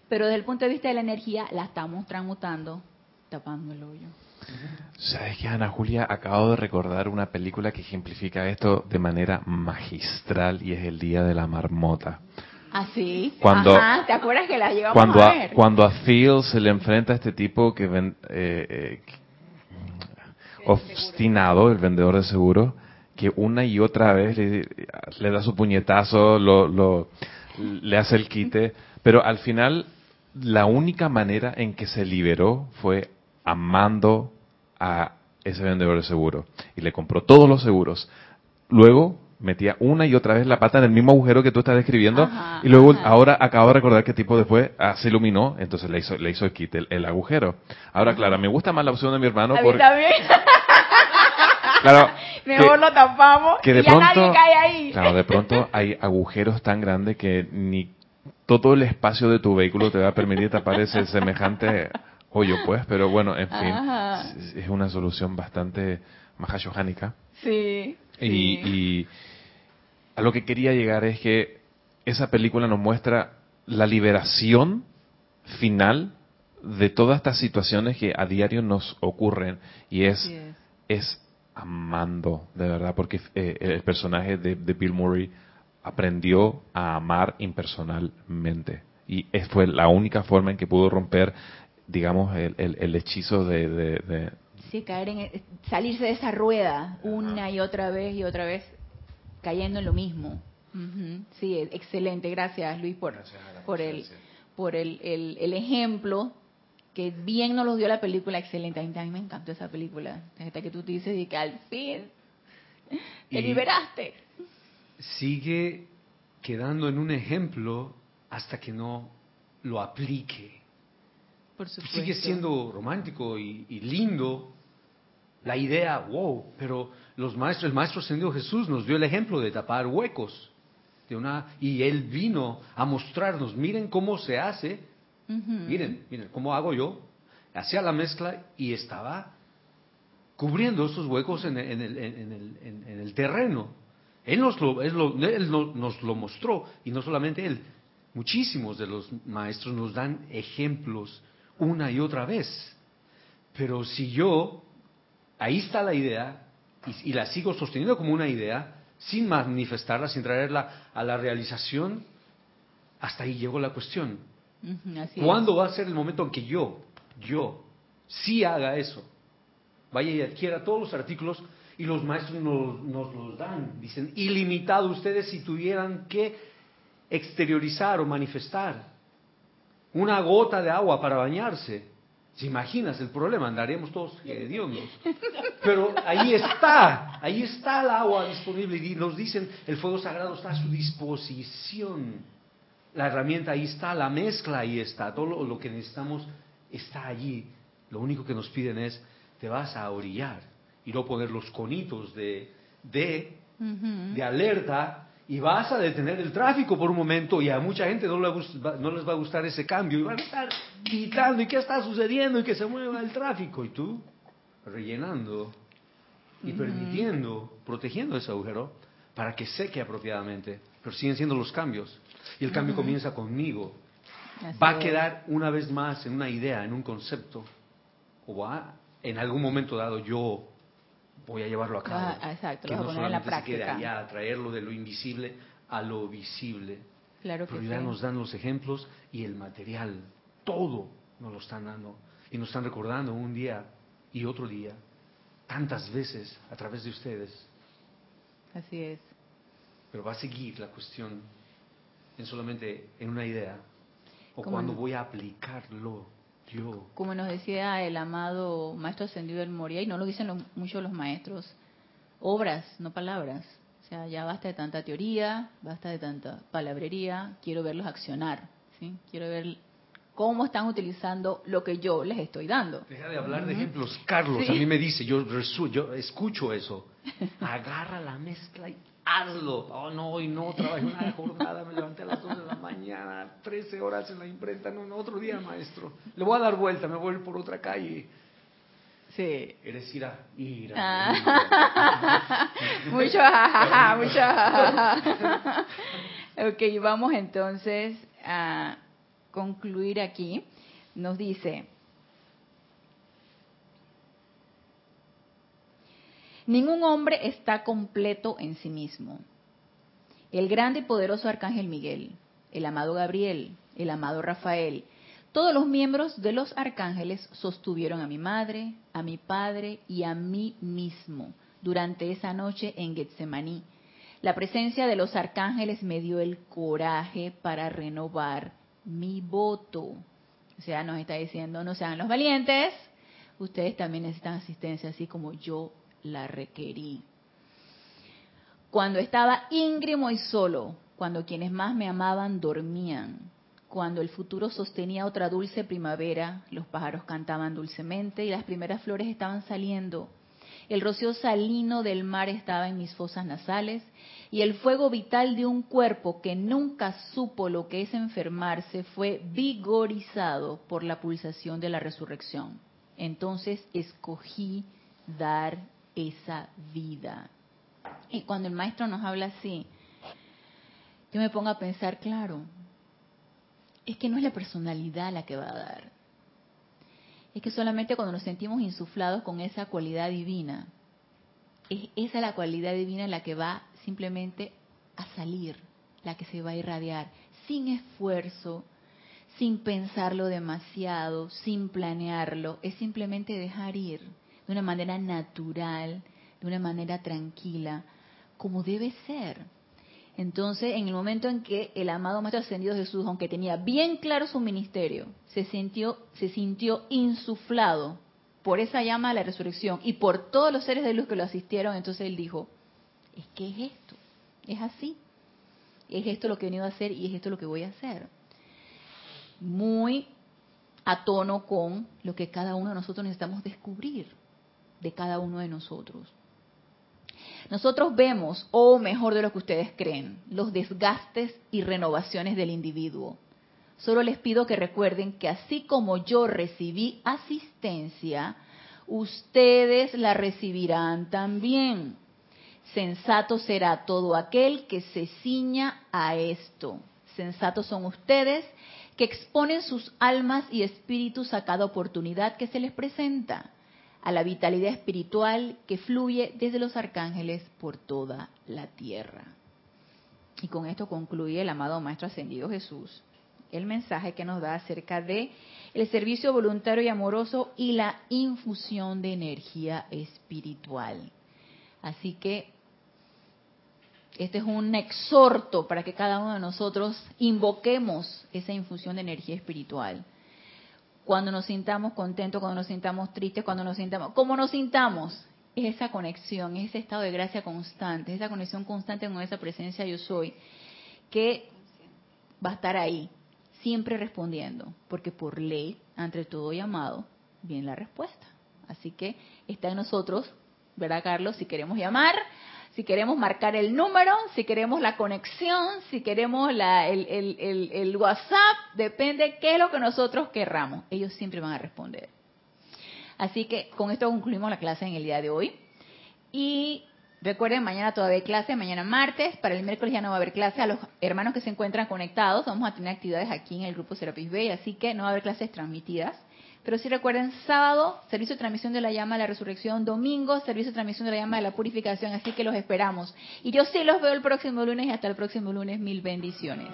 pero desde el punto de vista de la energía la estamos transmutando, tapando el hoyo. ¿Sabes qué, Ana Julia? Acabo de recordar una película que ejemplifica esto de manera magistral y es El Día de la Marmota. ¿Ah, sí? Cuando, ¿te acuerdas que la llevamos cuando a ver? cuando a Phil se le enfrenta a este tipo que, ven, eh, eh, obstinado, el vendedor de seguro, que una y otra vez le, da su puñetazo, lo, lo, le hace el quite, pero al final la única manera en que se liberó fue amando a ese vendedor de seguro y le compró todos los seguros. Luego metía una y otra vez la pata en el mismo agujero que tú estás describiendo y luego ahora acabo de recordar que tipo después ah, se iluminó, entonces le hizo le hizo el quite el, agujero. Ahora claro, me gusta más la opción de mi hermano porque Claro. Mejor lo tapamos que de pronto, cae ahí. Claro, de pronto hay agujeros tan grandes que ni todo el espacio de tu vehículo te va a permitir tapar ese semejante hoyo, pues. Pero bueno, en fin, es una solución bastante majayojánica. Sí. Y, a lo que quería llegar es que esa película nos muestra la liberación final de todas estas situaciones que a diario nos ocurren y es, es amando, de verdad, porque eh, el personaje de, Bill Murray aprendió a amar impersonalmente. Y fue la única forma en que pudo romper, digamos, el, hechizo de, Sí, caer en, salirse de esa rueda una y otra vez y otra vez, cayendo en lo mismo. Sí, excelente. Gracias, Luis, por, por, el, por el, el ejemplo que bien nos los dio la película, excelente. A mí, me encantó esa película. Hasta que tú te dices y que al fin te liberaste. Sigue quedando en un ejemplo hasta que no lo aplique. Por supuesto. Sigue siendo romántico y, lindo la idea, wow, pero los maestros, el maestro ascendido Jesús nos dio el ejemplo de tapar huecos. De una, y él vino a mostrarnos, miren cómo se hace Miren, miren, ¿cómo hago yo? Hacía la mezcla y estaba cubriendo esos huecos en, el, terreno. Él, nos lo, él, nos lo mostró y no solamente él, muchísimos de los maestros nos dan ejemplos una y otra vez. Pero si yo, ahí está la idea y, y la sigo sosteniendo como una idea, sin manifestarla, sin traerla a la realización, hasta ahí llegó la cuestión. ¿Cuándo va a ser el momento en que yo, yo, sí haga eso? Vaya y adquiera todos los artículos y los maestros nos, los dan. Dicen, ilimitado ustedes si tuvieran que exteriorizar o manifestar una gota de agua para bañarse. ¿Se imaginas el problema? Andaríamos todos eh, Pero ahí está, ahí está el agua disponible y nos dicen, el fuego sagrado está a su disposición la herramienta ahí está, la mezcla ahí está, todo lo, que necesitamos está allí. Lo único que nos piden es, te vas a orillar y no poner los conitos de, de, de alerta y vas a detener el tráfico por un momento y a mucha gente no, le no les va a gustar ese cambio y van a estar gritando y qué está sucediendo y que se mueva el tráfico. Y tú rellenando y permitiendo, protegiendo ese agujero para que seque apropiadamente, pero siguen siendo los cambios. Y el cambio comienza conmigo. va a quedar una vez más en una idea, en un concepto, o va en algún momento dado yo voy a llevarlo a cabo. Ah, exacto, que lo no poner en la práctica. Se quede traerlo de lo invisible a lo visible. Claro que Pero ya nos dan los ejemplos y el material, todo nos lo están dando. Y nos están recordando un día y otro día, tantas veces a través de ustedes. Así es. Pero va a seguir la cuestión en solamente en una idea o cuando voy a aplicarlo yo. Como nos decía el amado maestro ascendido del Moria, y no lo dicen muchos los maestros, obras, no palabras. O sea, ya basta de tanta teoría, basta de tanta palabrería, quiero verlos accionar, ¿sí? Quiero ver cómo están utilizando lo que yo les estoy dando. Deja de hablar de ejemplos. Carlos, a mí me dice, yo, yo escucho eso. Agarra la mezcla y hazlo. Oh, no, hoy no, trabajé una jornada, me levanté a las 2 de la mañana, 13 horas en la imprenta, no, no, otro día, maestro. Le voy a dar vuelta, me voy a ir por otra calle. Sí. Eres ira, ira. Ah. mucho jajaja, mucho jajaja. ok, vamos entonces a concluir aquí. Nos dice, ningún hombre está completo en sí mismo. El grande y poderoso arcángel Miguel, el amado Gabriel, el amado Rafael, todos los miembros de los arcángeles sostuvieron a mi madre, a mi padre y a mí mismo durante esa noche en Getsemaní. La presencia de los arcángeles me dio el coraje para renovar mi voto. O sea, nos está diciendo, no sean los valientes, ustedes también necesitan asistencia así como yo la requerí. Cuando estaba íngrimo y solo, cuando quienes más me amaban dormían, cuando el futuro sostenía otra dulce primavera, los pájaros cantaban dulcemente y las primeras flores estaban saliendo. El rocío salino del mar estaba en mis fosas nasales y el fuego vital de un cuerpo que nunca supo lo que es enfermarse fue vigorizado por la pulsación de la resurrección. Entonces escogí dar esa vida. Y cuando el maestro nos habla así, yo me pongo a pensar, claro, es que no es la personalidad la que va a dar. Es que solamente cuando nos sentimos insuflados con esa cualidad divina, es esa la cualidad divina la que va simplemente a salir, la que se va a irradiar, sin esfuerzo, sin pensarlo demasiado, sin planearlo, es simplemente dejar ir de una manera natural, de una manera tranquila, como debe ser. Entonces, en el momento en que el amado Maestro Ascendido Jesús, aunque tenía bien claro su ministerio, se sintió, se sintió insuflado por esa llama de la resurrección y por todos los seres de luz que lo asistieron, entonces él dijo, es que es esto, es así, es esto lo que he venido a hacer y es esto lo que voy a hacer. Muy a tono con lo que cada uno de nosotros necesitamos descubrir de cada uno de nosotros. Nosotros vemos, o mejor de lo que ustedes creen, los desgastes y renovaciones del individuo. Solo les pido que recuerden que así como yo recibí asistencia, ustedes la recibirán también. Sensato será todo aquel que se ciña a esto. Sensatos son ustedes que exponen sus almas y espíritus a cada oportunidad que se les presenta a la vitalidad espiritual que fluye desde los arcángeles por toda la tierra. Y con esto concluye el amado Maestro Ascendido Jesús el mensaje que nos da acerca de el servicio voluntario y amoroso y la infusión de energía espiritual. Así que este es un exhorto para que cada uno de nosotros invoquemos esa infusión de energía espiritual cuando nos sintamos contentos, cuando nos sintamos tristes, cuando nos sintamos, ¿cómo nos sintamos? Es esa conexión, es ese estado de gracia constante, es esa conexión constante con esa presencia yo soy, que va a estar ahí, siempre respondiendo, porque por ley, ante todo llamado, viene la respuesta. Así que está en nosotros, ¿verdad, Carlos? Si queremos llamar, si queremos marcar el número, si queremos la conexión, si queremos el, WhatsApp, depende qué es lo que nosotros querramos. Ellos siempre van a responder. Así que con esto concluimos la clase en el día de hoy. Y recuerden, mañana todavía hay clase, mañana martes, para el miércoles ya no va a haber clase. A los hermanos que se encuentran conectados, vamos a tener actividades aquí en el grupo Serapis Bay, así que no va a haber clases transmitidas. Pero si recuerden, sábado, servicio de transmisión de la llama de la resurrección, domingo, servicio de transmisión de la llama de la purificación, así que los esperamos. Y yo sí los veo el próximo lunes y hasta el próximo lunes, mil bendiciones.